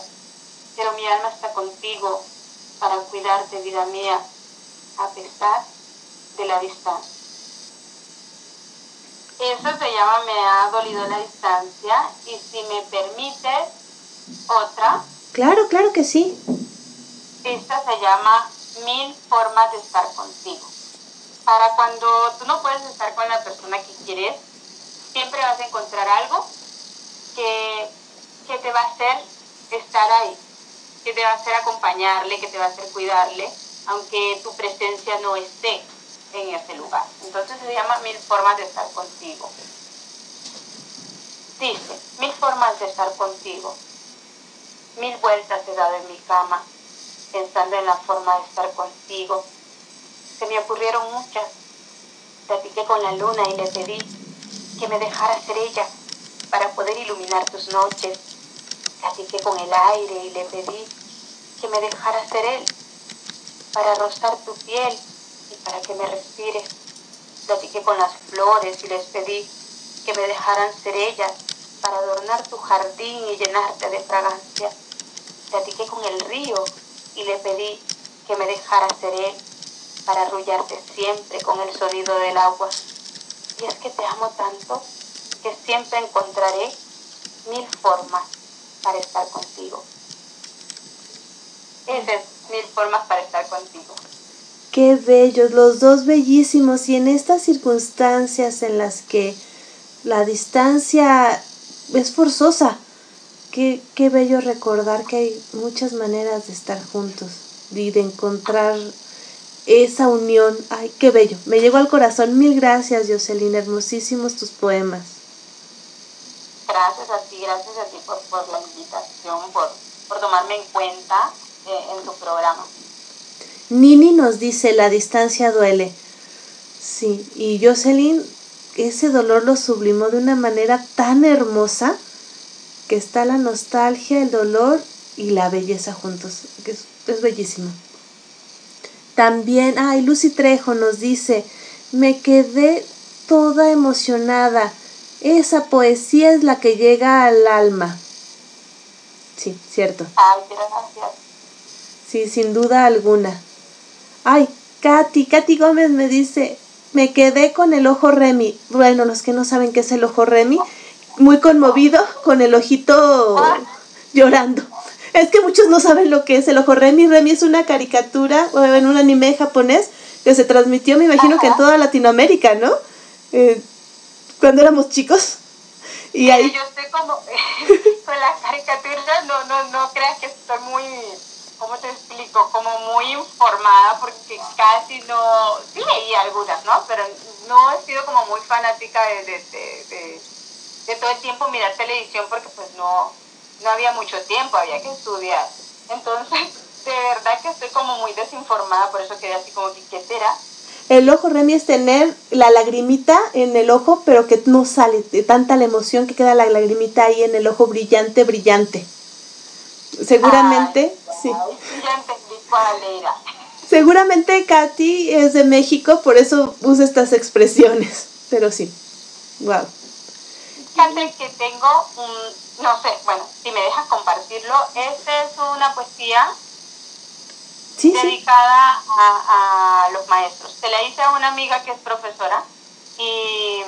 pero mi alma está contigo para cuidarte, vida mía, a pesar de la distancia. Eso se llama Me ha dolido la distancia y si me permites otra. Claro, claro que sí. Esta se llama Mil formas de estar contigo. Para cuando tú no puedes estar con la persona que quieres, siempre vas a encontrar algo que, que te va a hacer estar ahí, que te va a hacer acompañarle, que te va a hacer cuidarle, aunque tu presencia no esté en ese lugar. Entonces se llama Mil formas de estar contigo. Dice, mil formas de estar contigo. Mil vueltas he dado en mi cama, pensando en la forma de estar contigo. Se me ocurrieron muchas. Platiqué con la luna y le pedí que me dejara ser ella para poder iluminar tus noches. Platiqué con el aire y le pedí que me dejara ser él para rozar tu piel para que me respires. Platiqué con las flores y les pedí que me dejaran ser ellas para adornar tu jardín y llenarte de fragancia. Platiqué con el río y le pedí que me dejara ser él para arrullarte siempre con el sonido del agua. Y es que te amo tanto que siempre encontraré mil formas para estar contigo. Esas mil formas para estar contigo. Qué bellos, los dos bellísimos y en estas circunstancias en las que la distancia es forzosa, qué, qué bello recordar que hay muchas maneras de estar juntos y de encontrar esa unión. Ay, qué bello, me llegó al corazón. Mil gracias, Jocelyn, hermosísimos tus poemas. Gracias a ti, gracias a ti por, la invitación, por, por tomarme en cuenta eh, en tu programa. Nini nos dice, la distancia duele. Sí, y Jocelyn, ese dolor lo sublimó de una manera tan hermosa que está la nostalgia, el dolor y la belleza juntos. Es, es bellísimo. También, ay, Lucy Trejo nos dice, me quedé toda emocionada. Esa poesía es la que llega al alma. Sí, cierto. Ay, gracias. Sí, sin duda alguna. Ay, Katy, Katy Gómez me dice, me quedé con el ojo Remy. Bueno, los que no saben qué es el ojo Remy, muy conmovido, con el ojito llorando. Es que muchos no saben lo que es el ojo Remy. Remy es una caricatura, o en un anime japonés, que se transmitió, me imagino que en toda Latinoamérica, ¿no? Eh, cuando éramos chicos. Y ahí... Yo estoy como, con las caricaturas, no, no, no creas que estoy muy ¿cómo te explico? Como muy informada porque casi no, sí leí algunas, ¿no? Pero no he sido como muy fanática de, de, de, todo el tiempo mirar televisión porque pues no, no había mucho tiempo, había que estudiar. Entonces, de verdad que estoy como muy desinformada, por eso quedé así como que, ¿qué será? El ojo Remy es tener la lagrimita en el ojo, pero que no sale de tanta la emoción que queda la lagrimita ahí en el ojo brillante, brillante. Seguramente, sí. Seguramente Katy es de México, por eso usa estas expresiones. Pero sí. Wow. Fíjate que tengo un, no sé, bueno, si me dejas compartirlo, esta es una poesía dedicada A, a, los maestros. Se la hice a una amiga que es profesora y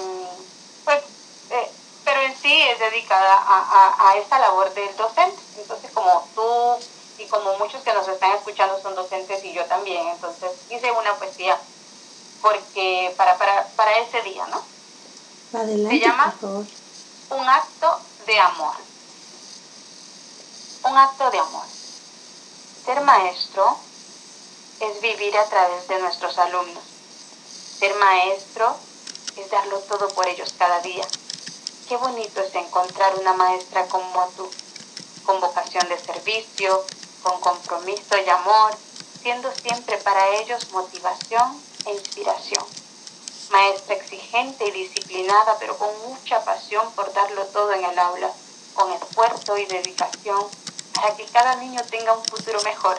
pues eh, pero en sí es dedicada a, a, esta labor del docente. Entonces, como tú y como muchos que nos están escuchando son docentes y yo también, entonces hice una poesía porque para, para, para ese día, ¿no? Adelante, Se llama Un acto de amor. Un acto de amor. Ser maestro es vivir a través de nuestros alumnos. Ser maestro es darlo todo por ellos cada día Qué bonito es encontrar una maestra como tú, con vocación de servicio, con compromiso y amor, siendo siempre para ellos motivación e inspiración. Maestra exigente y disciplinada, pero con mucha pasión por darlo todo en el aula, con esfuerzo y dedicación, para que cada niño tenga un futuro mejor,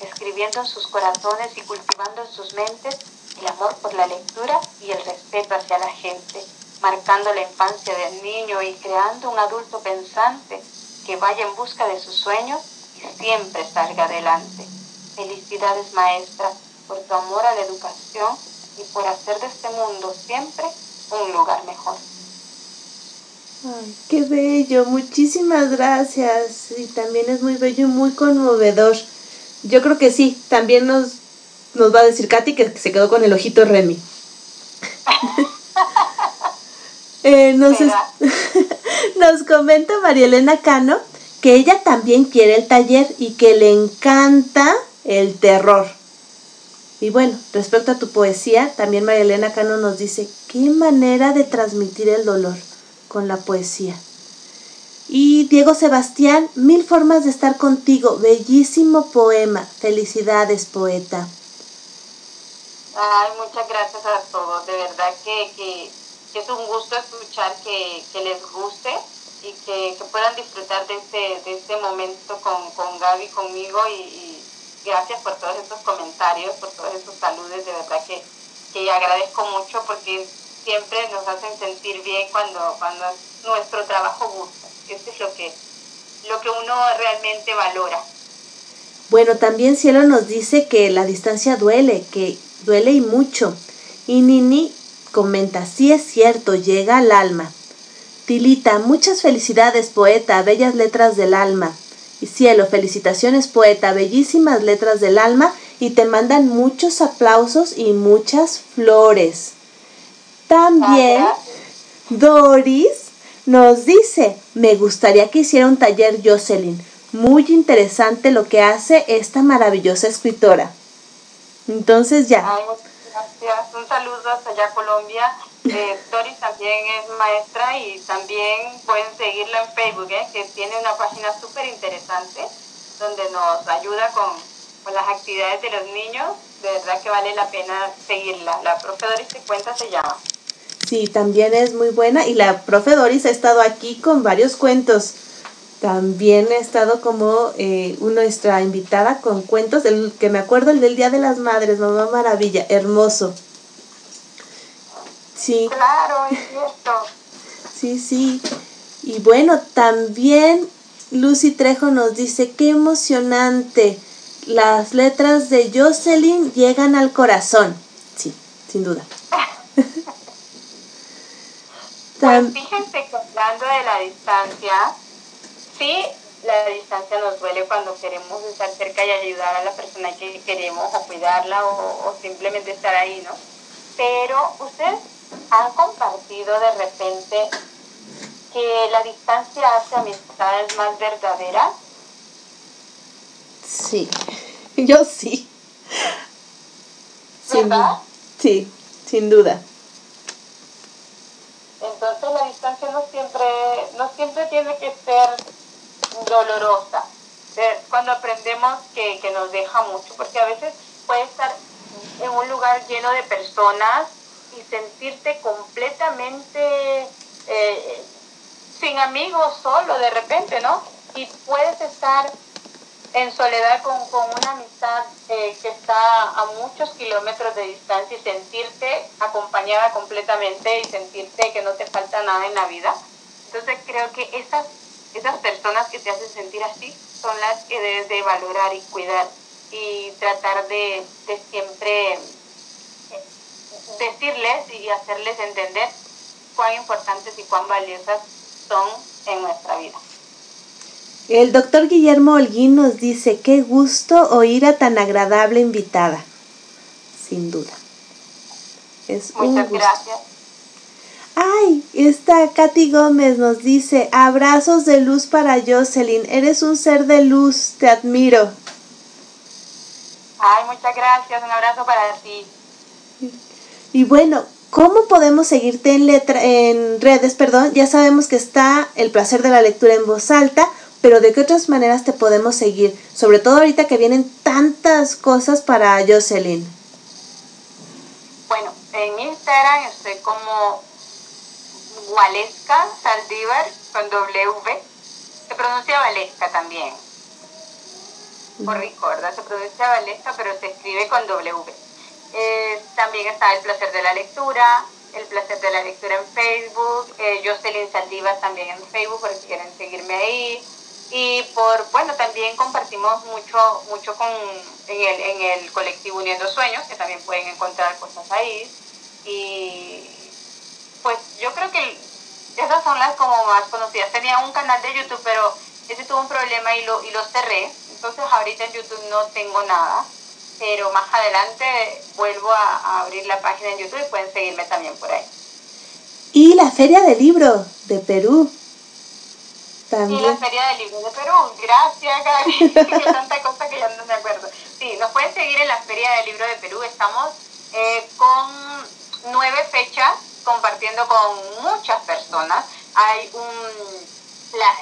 escribiendo en sus corazones y cultivando en sus mentes el amor por la lectura y el respeto hacia la gente marcando la infancia del niño y creando un adulto pensante que vaya en busca de sus sueños y siempre salga adelante. Felicidades maestra por tu amor a la educación y por hacer de este mundo siempre un lugar mejor. Ay, qué bello, muchísimas gracias. Y también es muy bello y muy conmovedor. Yo creo que sí, también nos, nos va a decir Katy que se quedó con el ojito Remy. Eh, nos, nos comenta María Elena Cano que ella también quiere el taller y que le encanta el terror. Y bueno, respecto a tu poesía, también María Elena Cano nos dice, qué manera de transmitir el dolor con la poesía. Y Diego Sebastián, mil formas de estar contigo, bellísimo poema, felicidades poeta. Ay, muchas gracias a todos, de verdad que, que que es un gusto escuchar que, les guste y que, puedan disfrutar de este, de este momento con, con Gaby, conmigo y, gracias por todos estos comentarios, por todos estos saludos, de verdad que, que agradezco mucho porque siempre nos hacen sentir bien cuando, cuando nuestro trabajo gusta. Esto es lo que, lo que uno realmente valora. Bueno, también Cielo nos dice que la distancia duele, que duele y mucho. Y Nini comenta, sí es cierto, llega al alma. Tilita, muchas felicidades, poeta, bellas letras del alma. Y cielo, felicitaciones, poeta, bellísimas letras del alma y te mandan muchos aplausos y muchas flores. También Doris nos dice, me gustaría que hiciera un taller Jocelyn. Muy interesante lo que hace esta maravillosa escritora. Entonces ya. Un saludo hasta allá Colombia. Eh, Doris también es maestra y también pueden seguirla en Facebook, eh, que tiene una página súper interesante donde nos ayuda con, con, las actividades de los niños. De verdad que vale la pena seguirla. La profe Doris te cuenta se llama. Sí, también es muy buena y la profe Doris ha estado aquí con varios cuentos. También ha estado como eh, nuestra invitada con cuentos, del que me acuerdo, el del Día de las Madres, Mamá Maravilla, hermoso. Sí. Claro, es cierto. Sí, sí. Y bueno, también Lucy Trejo nos dice, qué emocionante. Las letras de Jocelyn llegan al corazón. Sí, sin duda. Pues fíjense que hablando de la distancia, sí, la distancia nos duele cuando queremos estar cerca y ayudar a la persona que queremos o cuidarla o, o simplemente estar ahí, ¿no? Pero ustedes han compartido de repente que la distancia hace amistades más verdaderas. Sí, yo sí. ¿Verdad? sí, sin duda. Entonces la distancia no siempre, no siempre tiene que ser dolorosa. Cuando aprendemos que, que nos deja mucho, porque a veces puede estar en un lugar lleno de personas y sentirte completamente eh, sin amigos, solo de repente, ¿no? Y puedes estar en soledad con, una amistad eh, que está a muchos kilómetros de distancia y sentirte acompañada completamente y sentirte que no te falta nada en la vida. Entonces creo que esas, esas personas que te hacen sentir así son las que debes de valorar y cuidar y tratar de, de siempre decirles y hacerles entender cuán importantes y cuán valiosas son en nuestra vida. El doctor Guillermo Holguín nos dice, qué gusto oír a tan agradable invitada. Sin duda. Es Muchas gracias. Ay, esta Katy Gómez nos dice, abrazos de luz para Jocelyn, eres un ser de luz, te admiro. Ay, muchas gracias, un abrazo para ti. Y bueno, ¿Cómo podemos seguirte en, letra, en redes? Perdón, ya sabemos que está el placer de la lectura en voz alta, pero ¿de qué otras maneras te podemos seguir? Sobre todo ahorita que vienen tantas cosas para Jocelyn. Bueno, en Instagram estoy como Waleska Saldívar con W. Se pronuncia Valesca también. Por recuerda, se pronuncia Valesca, pero se escribe con W. Eh, también está El Placer de la Lectura, El Placer de la Lectura en Facebook, eh, Jocelyn Saldivas también en Facebook, por si quieren seguirme ahí. Y por, bueno, también compartimos mucho, mucho con, en, el, en el colectivo Uniendo Sueños, que también pueden encontrar cosas ahí. Y pues yo creo que esas son las como más conocidas. Tenía un canal de YouTube, pero ese tuvo un problema y lo, y lo cerré. Entonces ahorita en YouTube no tengo nada pero más adelante vuelvo a, abrir la página en YouTube y pueden seguirme también por ahí. Y la Feria del Libro de Perú. También. Sí, la Feria del Libro de Perú. Gracias, Gaby. que tanta cosa que ya no me acuerdo. Sí, nos pueden seguir en la Feria del Libro de Perú. Estamos eh, con nueve fechas compartiendo con muchas personas. Hay un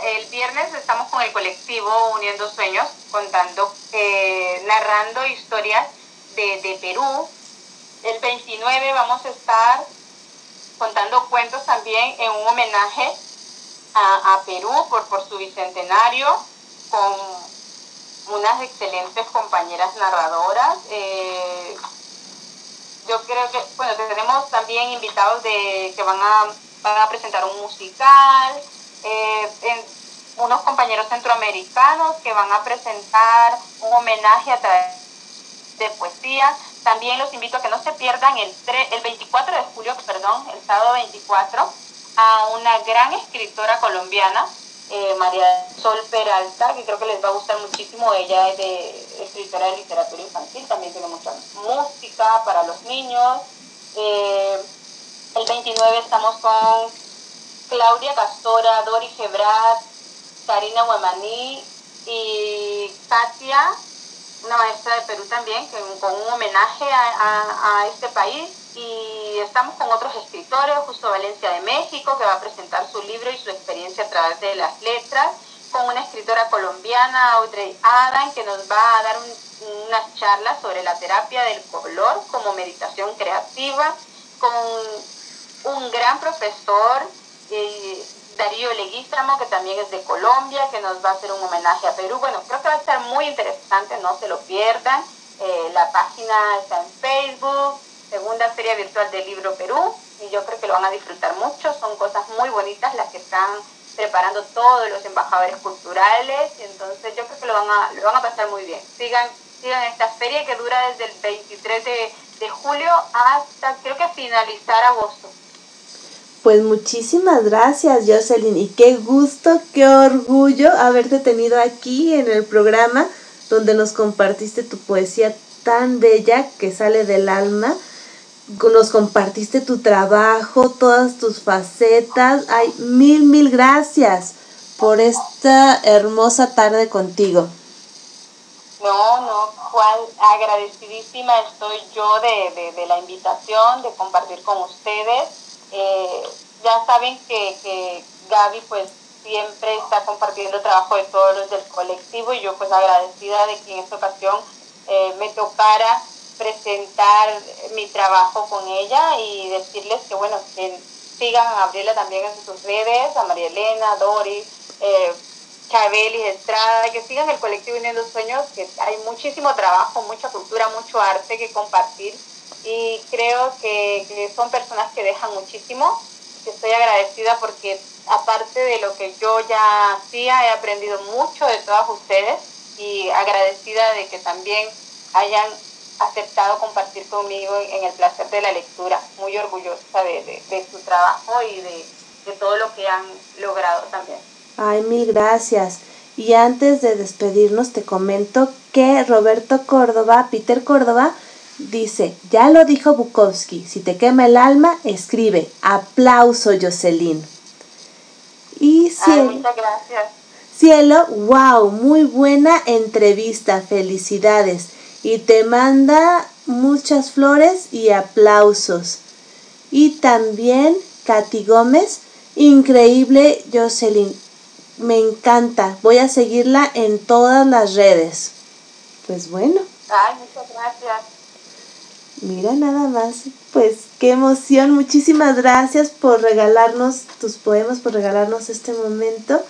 el viernes estamos con el colectivo Uniendo Sueños, contando, eh, narrando historias de, Perú. El 29 vamos a estar contando cuentos también en un homenaje a, Perú por, por su bicentenario, con unas excelentes compañeras narradoras. Eh, yo creo que, bueno, tenemos también invitados de, que van a, van a presentar un musical, eh, unos compañeros centroamericanos que van a presentar un homenaje a través de poesía. También los invito a que no se pierdan el, el 24 de julio, perdón, el sábado 24, a una gran escritora colombiana, eh, María Sol Peralta, que creo que les va a gustar muchísimo. Ella es de escritora de literatura infantil, también tiene mucha música para los niños. Eh, el 29 estamos con Claudia Castora, Dori Gebrat, Karina Huemaní y Katia, una maestra de Perú también, con un homenaje a, este país. Y estamos con otros escritores, Justo Valencia de México, que va a presentar su libro y su experiencia a través de las letras, con una escritora colombiana, Audrey Adam, que nos va a dar unas charlas sobre la terapia del color como meditación creativa, con un gran profesor eh, Darío Leguízamo, que también es de Colombia, que nos va a hacer un homenaje a Perú. Bueno, creo que va a estar muy interesante, no se lo pierdan. Eh, la página está en Facebook, Segunda Feria Virtual del Libro Perú, y yo creo que lo van a disfrutar mucho. Son cosas muy bonitas las que están preparando todos los embajadores culturales, y entonces yo creo que lo van a, lo van a pasar muy bien. Sigan, sigan esta feria que dura desde el 23 de, de julio hasta creo que finalizar agosto. Pues muchísimas gracias, Jocelyn, y qué gusto, qué orgullo haberte tenido aquí en el programa donde nos compartiste tu poesía tan bella que sale del alma. Nos compartiste tu trabajo, todas tus facetas. Ay, mil, mil gracias por esta hermosa tarde contigo. No, no, cual agradecidísima estoy yo de, de, la invitación, de compartir con ustedes. Eh, ya saben que, que Gaby pues siempre está compartiendo el trabajo de todos los del colectivo y yo pues agradecida de que en esta ocasión eh, me tocara presentar mi trabajo con ella y decirles que bueno, que sigan a Gabriela también en sus redes, a María Elena, Doris, eh, Chabeli Estrada, que sigan el colectivo Uniendo Sueños, que hay muchísimo trabajo, mucha cultura, mucho arte que compartir y creo que, que son personas que dejan muchísimo. Estoy agradecida porque aparte de lo que yo ya hacía, he aprendido mucho de todas ustedes y agradecida de que también hayan aceptado compartir conmigo en el placer de la lectura. Muy orgullosa de, de, su trabajo y de, de todo lo que han logrado también. Ay, mil gracias. Y antes de despedirnos te comento que Roberto Córdoba, Peter Córdoba, dice, ya lo dijo Bukowski, si te quema el alma, escribe, aplauso Jocelyn. Y cielo, muchas gracias. Cielo, wow, muy buena entrevista, felicidades. Y te manda muchas flores y aplausos. Y también Katy Gómez, increíble Jocelyn, me encanta, voy a seguirla en todas las redes. Pues bueno. Ay, muchas gracias. Mira nada más, pues qué emoción, muchísimas gracias por regalarnos tus poemas, por regalarnos este momento.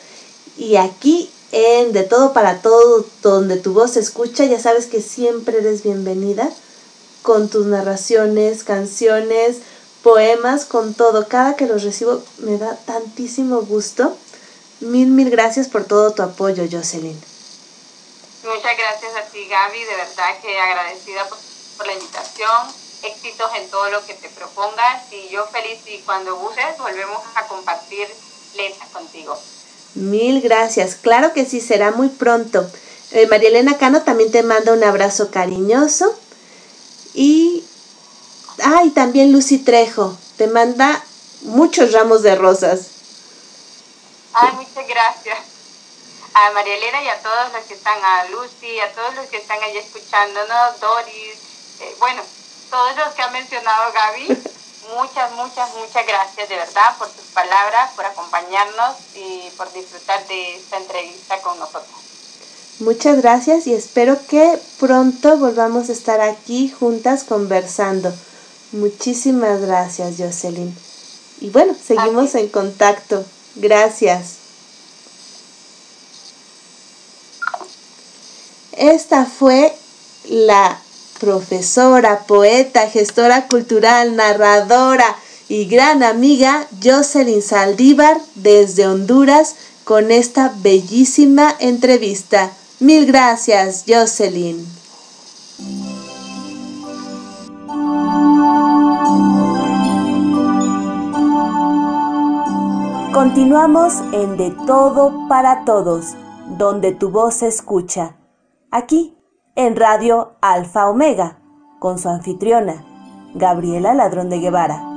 Y aquí en De Todo para Todo, donde tu voz se escucha, ya sabes que siempre eres bienvenida con tus narraciones, canciones, poemas, con todo. Cada que los recibo me da tantísimo gusto. Mil, mil gracias por todo tu apoyo, Jocelyn. Muchas gracias a ti, Gaby. De verdad que agradecida por por la invitación, éxitos en todo lo que te propongas y yo feliz y cuando gustes volvemos a compartir letras contigo. Mil gracias, claro que sí, será muy pronto. Eh, María Elena Cano también te manda un abrazo cariñoso y, ay, también Lucy Trejo te manda muchos ramos de rosas. Ay, muchas gracias a María Elena y a todos los que están, a Lucy, a todos los que están ahí escuchándonos, Doris, eh, bueno, todos los que ha mencionado Gaby, muchas, muchas, muchas gracias de verdad por tus palabras, por acompañarnos y por disfrutar de esta entrevista con nosotros. Muchas gracias y espero que pronto volvamos a estar aquí juntas conversando. Muchísimas gracias, Jocelyn. Y bueno, seguimos en contacto. Gracias. Esta fue la profesora, poeta, gestora cultural, narradora y gran amiga Jocelyn Saldívar desde Honduras con esta bellísima entrevista. Mil gracias, Jocelyn. Continuamos en De Todo para Todos, donde tu voz se escucha. Aquí en Radio Alfa Omega, con su anfitriona, Gabriela Ladrón de Guevara.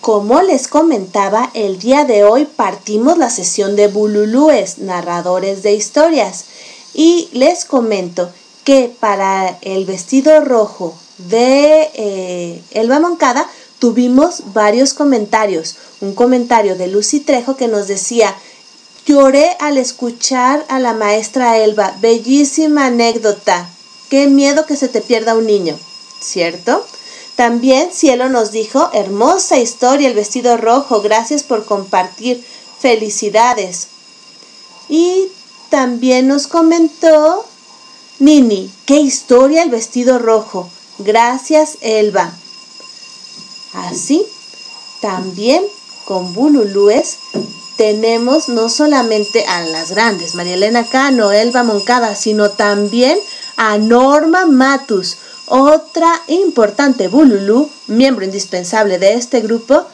Como les comentaba, el día de hoy partimos la sesión de Bululúes, narradores de historias, y les comento que para el vestido rojo de eh, Elba Moncada tuvimos varios comentarios. Un comentario de Lucy Trejo que nos decía, lloré al escuchar a la maestra Elba, bellísima anécdota, qué miedo que se te pierda un niño, ¿cierto? También Cielo nos dijo, hermosa historia el vestido rojo, gracias por compartir, felicidades. Y también nos comentó Nini, qué historia el vestido rojo, gracias Elba. Así, también con Bululúes tenemos no solamente a las grandes, María Elena Cano, Elba Moncada, sino también a Norma Matus, otra importante Bululú, miembro indispensable de este grupo,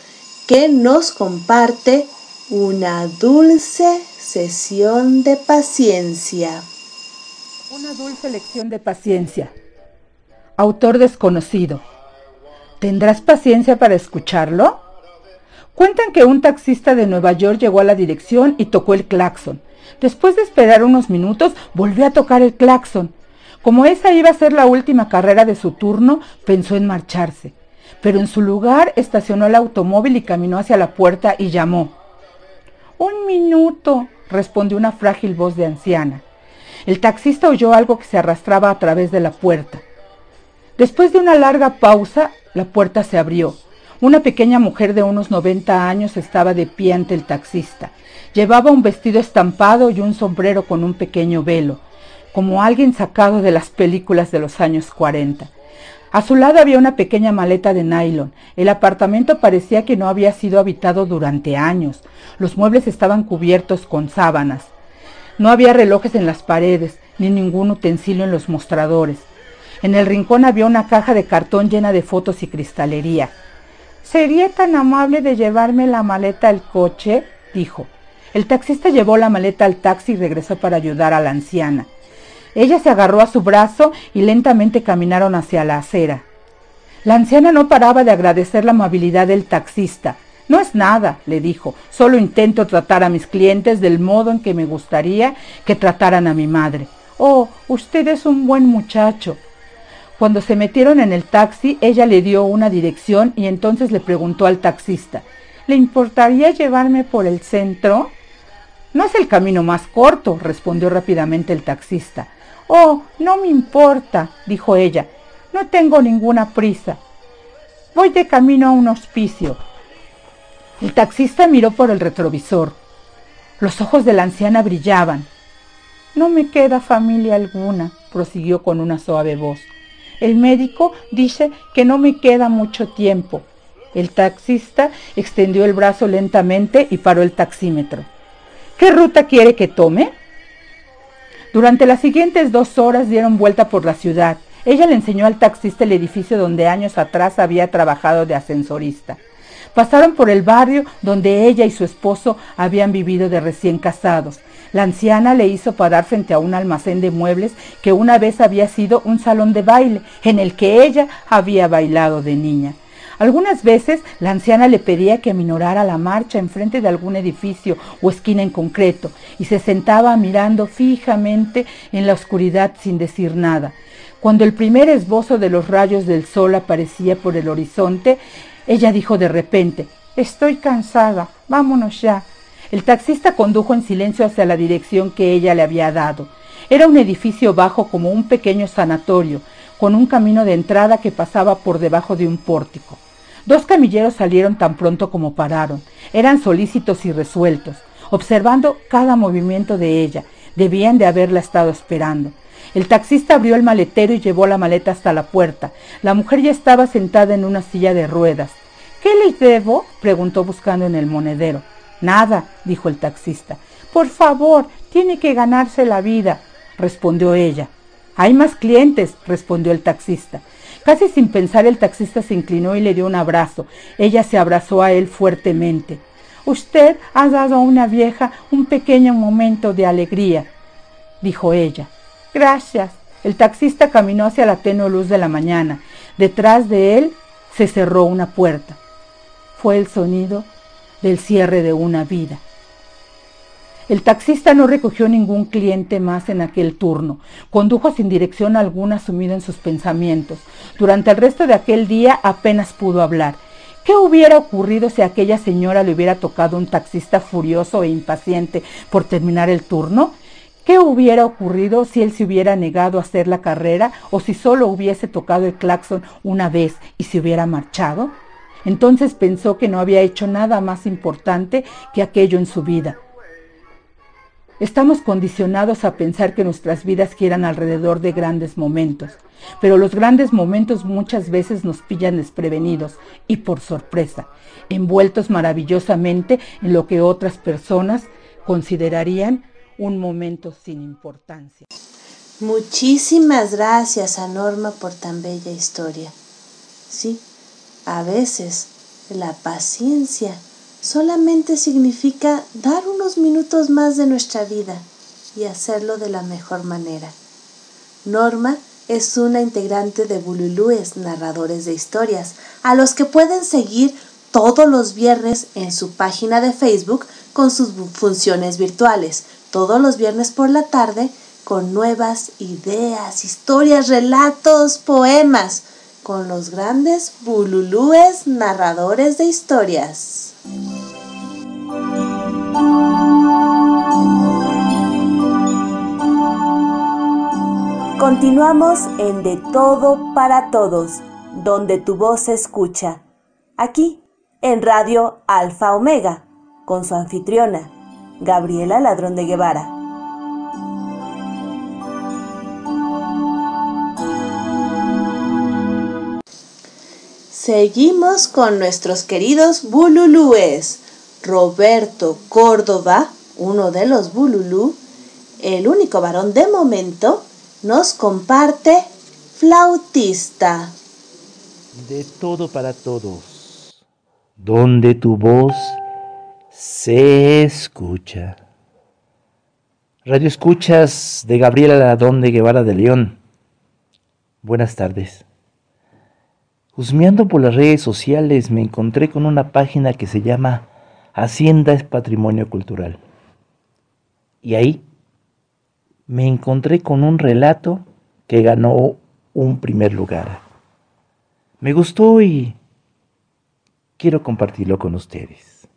que nos comparte una dulce sesión de paciencia. Una dulce lección de paciencia. Autor desconocido. ¿Tendrás paciencia para escucharlo? Cuentan que un taxista de Nueva York llegó a la dirección y tocó el claxon. Después de esperar unos minutos, volvió a tocar el claxon. Como esa iba a ser la última carrera de su turno, pensó en marcharse. Pero en su lugar estacionó el automóvil y caminó hacia la puerta y llamó. Un minuto, respondió una frágil voz de anciana. El taxista oyó algo que se arrastraba a través de la puerta. Después de una larga pausa, la puerta se abrió. Una pequeña mujer de unos 90 años estaba de pie ante el taxista. Llevaba un vestido estampado y un sombrero con un pequeño velo, como alguien sacado de las películas de los años 40. A su lado había una pequeña maleta de nylon. El apartamento parecía que no había sido habitado durante años. Los muebles estaban cubiertos con sábanas. No había relojes en las paredes, ni ningún utensilio en los mostradores. En el rincón había una caja de cartón llena de fotos y cristalería. ¿Sería tan amable de llevarme la maleta al coche? dijo. El taxista llevó la maleta al taxi y regresó para ayudar a la anciana. Ella se agarró a su brazo y lentamente caminaron hacia la acera. La anciana no paraba de agradecer la amabilidad del taxista. No es nada, le dijo, solo intento tratar a mis clientes del modo en que me gustaría que trataran a mi madre. Oh, usted es un buen muchacho, cuando se metieron en el taxi, ella le dio una dirección y entonces le preguntó al taxista, ¿le importaría llevarme por el centro? No es el camino más corto, respondió rápidamente el taxista. Oh, no me importa, dijo ella. No tengo ninguna prisa. Voy de camino a un hospicio. El taxista miró por el retrovisor. Los ojos de la anciana brillaban. No me queda familia alguna, prosiguió con una suave voz. El médico dice que no me queda mucho tiempo. El taxista extendió el brazo lentamente y paró el taxímetro. ¿Qué ruta quiere que tome? Durante las siguientes dos horas dieron vuelta por la ciudad. Ella le enseñó al taxista el edificio donde años atrás había trabajado de ascensorista. Pasaron por el barrio donde ella y su esposo habían vivido de recién casados. La anciana le hizo parar frente a un almacén de muebles que una vez había sido un salón de baile en el que ella había bailado de niña. Algunas veces la anciana le pedía que minorara la marcha enfrente de algún edificio o esquina en concreto y se sentaba mirando fijamente en la oscuridad sin decir nada. Cuando el primer esbozo de los rayos del sol aparecía por el horizonte, ella dijo de repente, Estoy cansada, vámonos ya. El taxista condujo en silencio hacia la dirección que ella le había dado. Era un edificio bajo como un pequeño sanatorio, con un camino de entrada que pasaba por debajo de un pórtico. Dos camilleros salieron tan pronto como pararon. Eran solícitos y resueltos, observando cada movimiento de ella. Debían de haberla estado esperando. El taxista abrió el maletero y llevó la maleta hasta la puerta. La mujer ya estaba sentada en una silla de ruedas. ¿Qué les debo? preguntó buscando en el monedero. Nada, dijo el taxista. Por favor, tiene que ganarse la vida, respondió ella. Hay más clientes, respondió el taxista. Casi sin pensar el taxista se inclinó y le dio un abrazo. Ella se abrazó a él fuertemente. Usted ha dado a una vieja un pequeño momento de alegría, dijo ella. Gracias. El taxista caminó hacia la tenue luz de la mañana. Detrás de él se cerró una puerta. Fue el sonido del cierre de una vida. El taxista no recogió ningún cliente más en aquel turno. Condujo sin dirección alguna sumido en sus pensamientos. Durante el resto de aquel día apenas pudo hablar. ¿Qué hubiera ocurrido si a aquella señora le hubiera tocado un taxista furioso e impaciente por terminar el turno? ¿Qué hubiera ocurrido si él se hubiera negado a hacer la carrera o si solo hubiese tocado el claxon una vez y se hubiera marchado? Entonces pensó que no había hecho nada más importante que aquello en su vida. Estamos condicionados a pensar que nuestras vidas quieran alrededor de grandes momentos, pero los grandes momentos muchas veces nos pillan desprevenidos y por sorpresa, envueltos maravillosamente en lo que otras personas considerarían un momento sin importancia. Muchísimas gracias a Norma por tan bella historia. Sí, a veces la paciencia solamente significa dar unos minutos más de nuestra vida y hacerlo de la mejor manera. Norma es una integrante de Bululúes, narradores de historias, a los que pueden seguir todos los viernes en su página de Facebook con sus funciones virtuales, todos los viernes por la tarde con nuevas ideas, historias, relatos, poemas, con los grandes bululúes narradores de historias. Continuamos en De Todo para Todos, donde tu voz se escucha, aquí en Radio Alfa Omega, con su anfitriona, Gabriela Ladrón de Guevara. Seguimos con nuestros queridos bululúes. Roberto Córdoba, uno de los bululú, el único varón de momento, nos comparte flautista. De todo para todos, donde tu voz se escucha. Radio Escuchas de Gabriela Ladón de Guevara de León. Buenas tardes. Husmeando por las redes sociales me encontré con una página que se llama Hacienda es Patrimonio Cultural. Y ahí me encontré con un relato que ganó un primer lugar. Me gustó y quiero compartirlo con ustedes.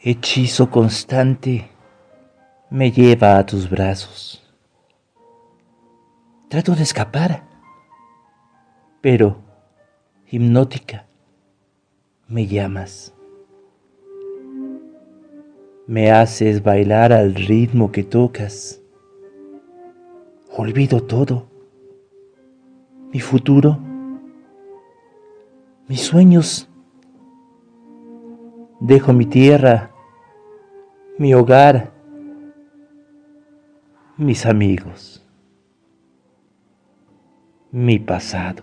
Hechizo constante me lleva a tus brazos. Trato de escapar, pero hipnótica me llamas. Me haces bailar al ritmo que tocas. Olvido todo. Mi futuro. Mis sueños. Dejo mi tierra. Mi hogar. Mis amigos. Mi pasado.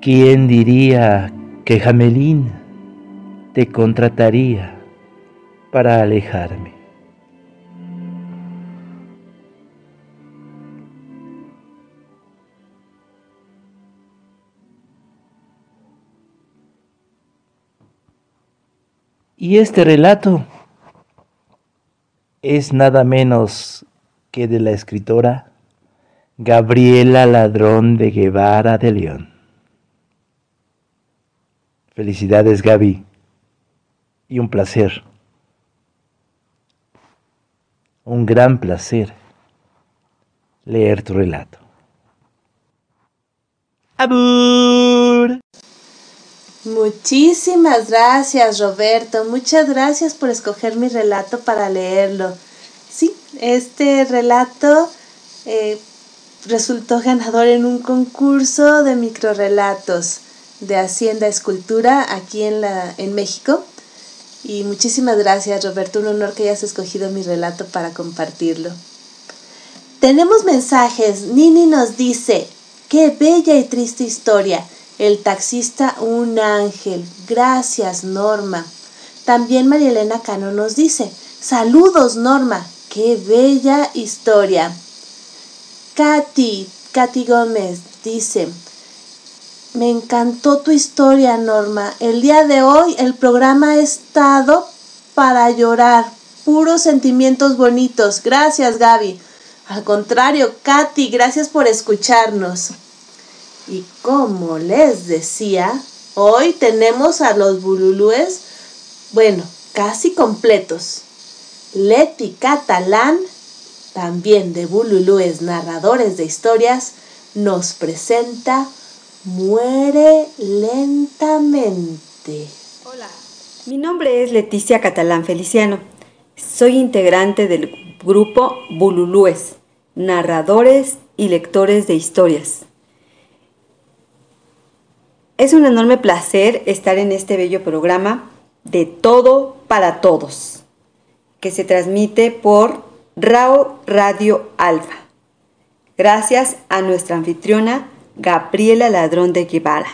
¿Quién diría que Jamelín te contrataría para alejarme? Y este relato es nada menos que de la escritora Gabriela Ladrón de Guevara de León. Felicidades Gaby y un placer, un gran placer leer tu relato. ¡Abur! Muchísimas gracias Roberto, muchas gracias por escoger mi relato para leerlo. Sí, este relato eh, resultó ganador en un concurso de microrelatos de Hacienda Escultura aquí en, la, en México. Y muchísimas gracias, Roberto. Un honor que hayas escogido mi relato para compartirlo. Tenemos mensajes. Nini nos dice, qué bella y triste historia. El taxista, un ángel. Gracias, Norma. También María Elena Cano nos dice, saludos, Norma. Qué bella historia. Katy, Katy Gómez dice, me encantó tu historia, Norma. El día de hoy el programa ha estado para llorar. Puros sentimientos bonitos. Gracias, Gaby. Al contrario, Katy, gracias por escucharnos. Y como les decía, hoy tenemos a los bululúes, bueno, casi completos. Leti Catalán, también de bululúes narradores de historias, nos presenta Muere lentamente. Hola, mi nombre es Leticia Catalán Feliciano. Soy integrante del grupo Bululúes, narradores y lectores de historias. Es un enorme placer estar en este bello programa de todo para todos, que se transmite por RAO Radio Alfa. Gracias a nuestra anfitriona Gabriela Ladrón de Guevara.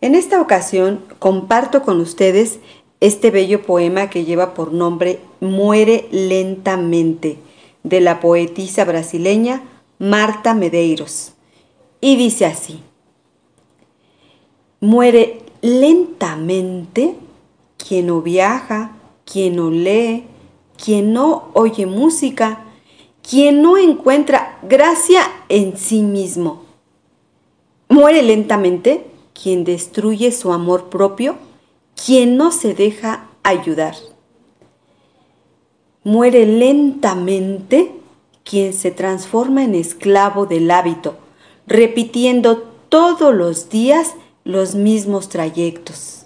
En esta ocasión comparto con ustedes este bello poema que lleva por nombre Muere lentamente, de la poetisa brasileña Marta Medeiros. Y dice así, Muere lentamente quien no viaja, quien no lee, quien no oye música, quien no encuentra gracia en sí mismo. Muere lentamente quien destruye su amor propio, quien no se deja ayudar. Muere lentamente quien se transforma en esclavo del hábito, repitiendo todos los días los mismos trayectos.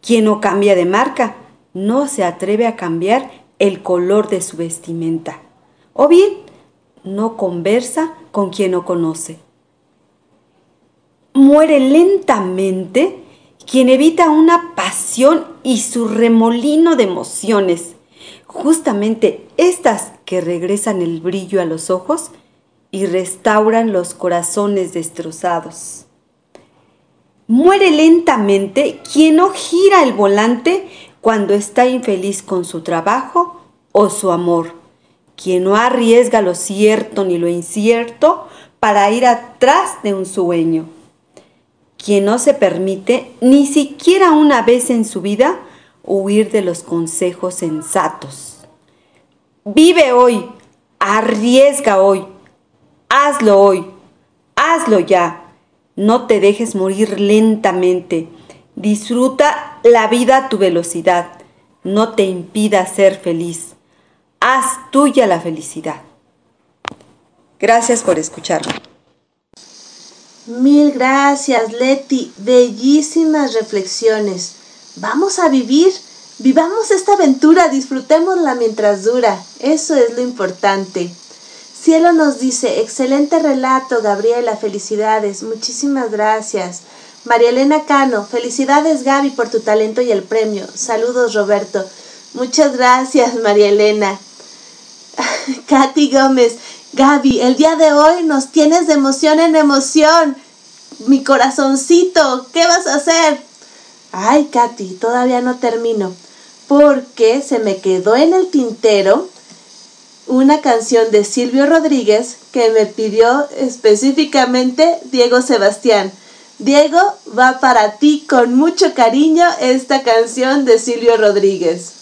Quien no cambia de marca no se atreve a cambiar el color de su vestimenta. O bien, no conversa con quien no conoce. Muere lentamente quien evita una pasión y su remolino de emociones, justamente estas que regresan el brillo a los ojos y restauran los corazones destrozados. Muere lentamente quien no gira el volante cuando está infeliz con su trabajo o su amor, quien no arriesga lo cierto ni lo incierto para ir atrás de un sueño, quien no se permite ni siquiera una vez en su vida huir de los consejos sensatos. Vive hoy, arriesga hoy, hazlo hoy, hazlo ya no te dejes morir lentamente. Disfruta la vida a tu velocidad. No te impida ser feliz. Haz tuya la felicidad. Gracias por escucharme. Mil gracias, Leti. Bellísimas reflexiones. Vamos a vivir. Vivamos esta aventura, disfrutémosla mientras dura. Eso es lo importante. Cielo nos dice, excelente relato, Gabriela, felicidades, muchísimas gracias. María Elena Cano, felicidades Gaby por tu talento y el premio. Saludos Roberto. Muchas gracias María Elena. Katy Gómez, Gaby, el día de hoy nos tienes de emoción en emoción. Mi corazoncito, ¿qué vas a hacer? Ay, Katy, todavía no termino. Porque se me quedó en el tintero una canción de Silvio Rodríguez que me pidió específicamente Diego Sebastián. Diego, va para ti con mucho cariño esta canción de Silvio Rodríguez.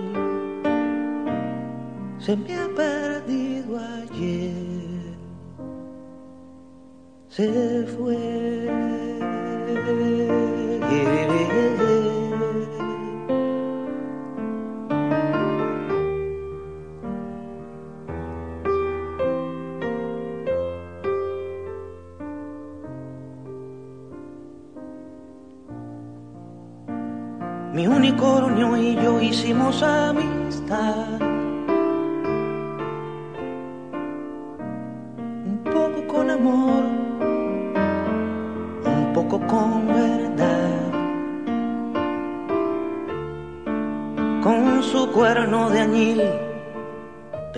se me ha perdido ayer, se fue. Mi unicornio y yo hicimos amistad.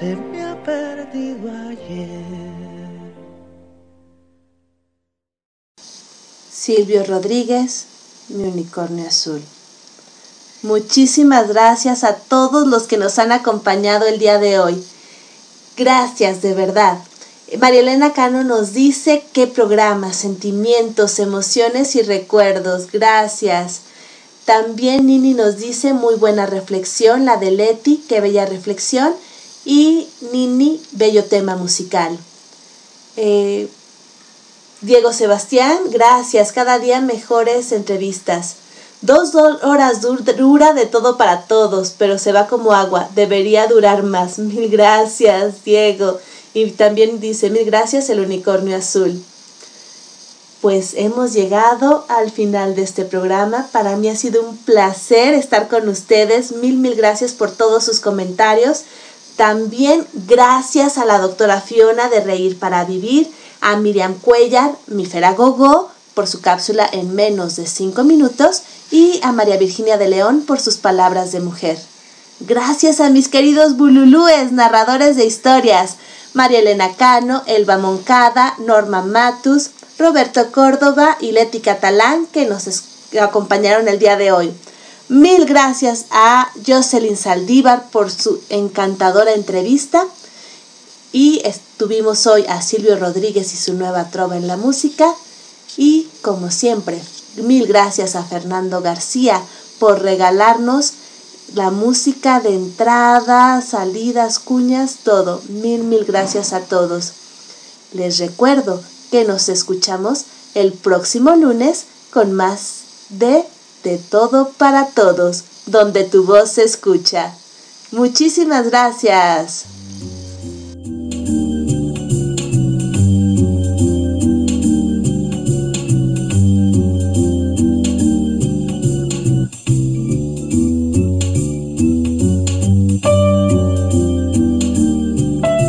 se me ha perdido ayer. Silvio Rodríguez, mi unicornio azul. Muchísimas gracias a todos los que nos han acompañado el día de hoy. Gracias, de verdad. María Elena Cano nos dice qué programa, sentimientos, emociones y recuerdos. Gracias. También Nini nos dice muy buena reflexión, la de Leti, qué bella reflexión. Y Nini, bello tema musical. Eh, Diego Sebastián, gracias. Cada día mejores entrevistas. Dos horas dura de todo para todos, pero se va como agua. Debería durar más. Mil gracias, Diego. Y también dice, mil gracias, el unicornio azul. Pues hemos llegado al final de este programa. Para mí ha sido un placer estar con ustedes. Mil, mil gracias por todos sus comentarios. También gracias a la doctora Fiona de Reír para Vivir a Miriam Cuellar, mi Feragogo, por su cápsula en menos de 5 minutos y a María Virginia de León por sus palabras de mujer. Gracias a mis queridos bululúes, narradores de historias, María Elena Cano, Elba Moncada, Norma Matus, Roberto Córdoba y Leti Catalán que nos acompañaron el día de hoy. Mil gracias a Jocelyn Saldívar por su encantadora entrevista y tuvimos hoy a Silvio Rodríguez y su nueva trova en la música. Y como siempre, mil gracias a Fernando García por regalarnos la música de entrada, salidas, cuñas, todo. Mil, mil gracias a todos. Les recuerdo que nos escuchamos el próximo lunes con más de De todo para todos, donde tu voz se escucha. Muchísimas gracias.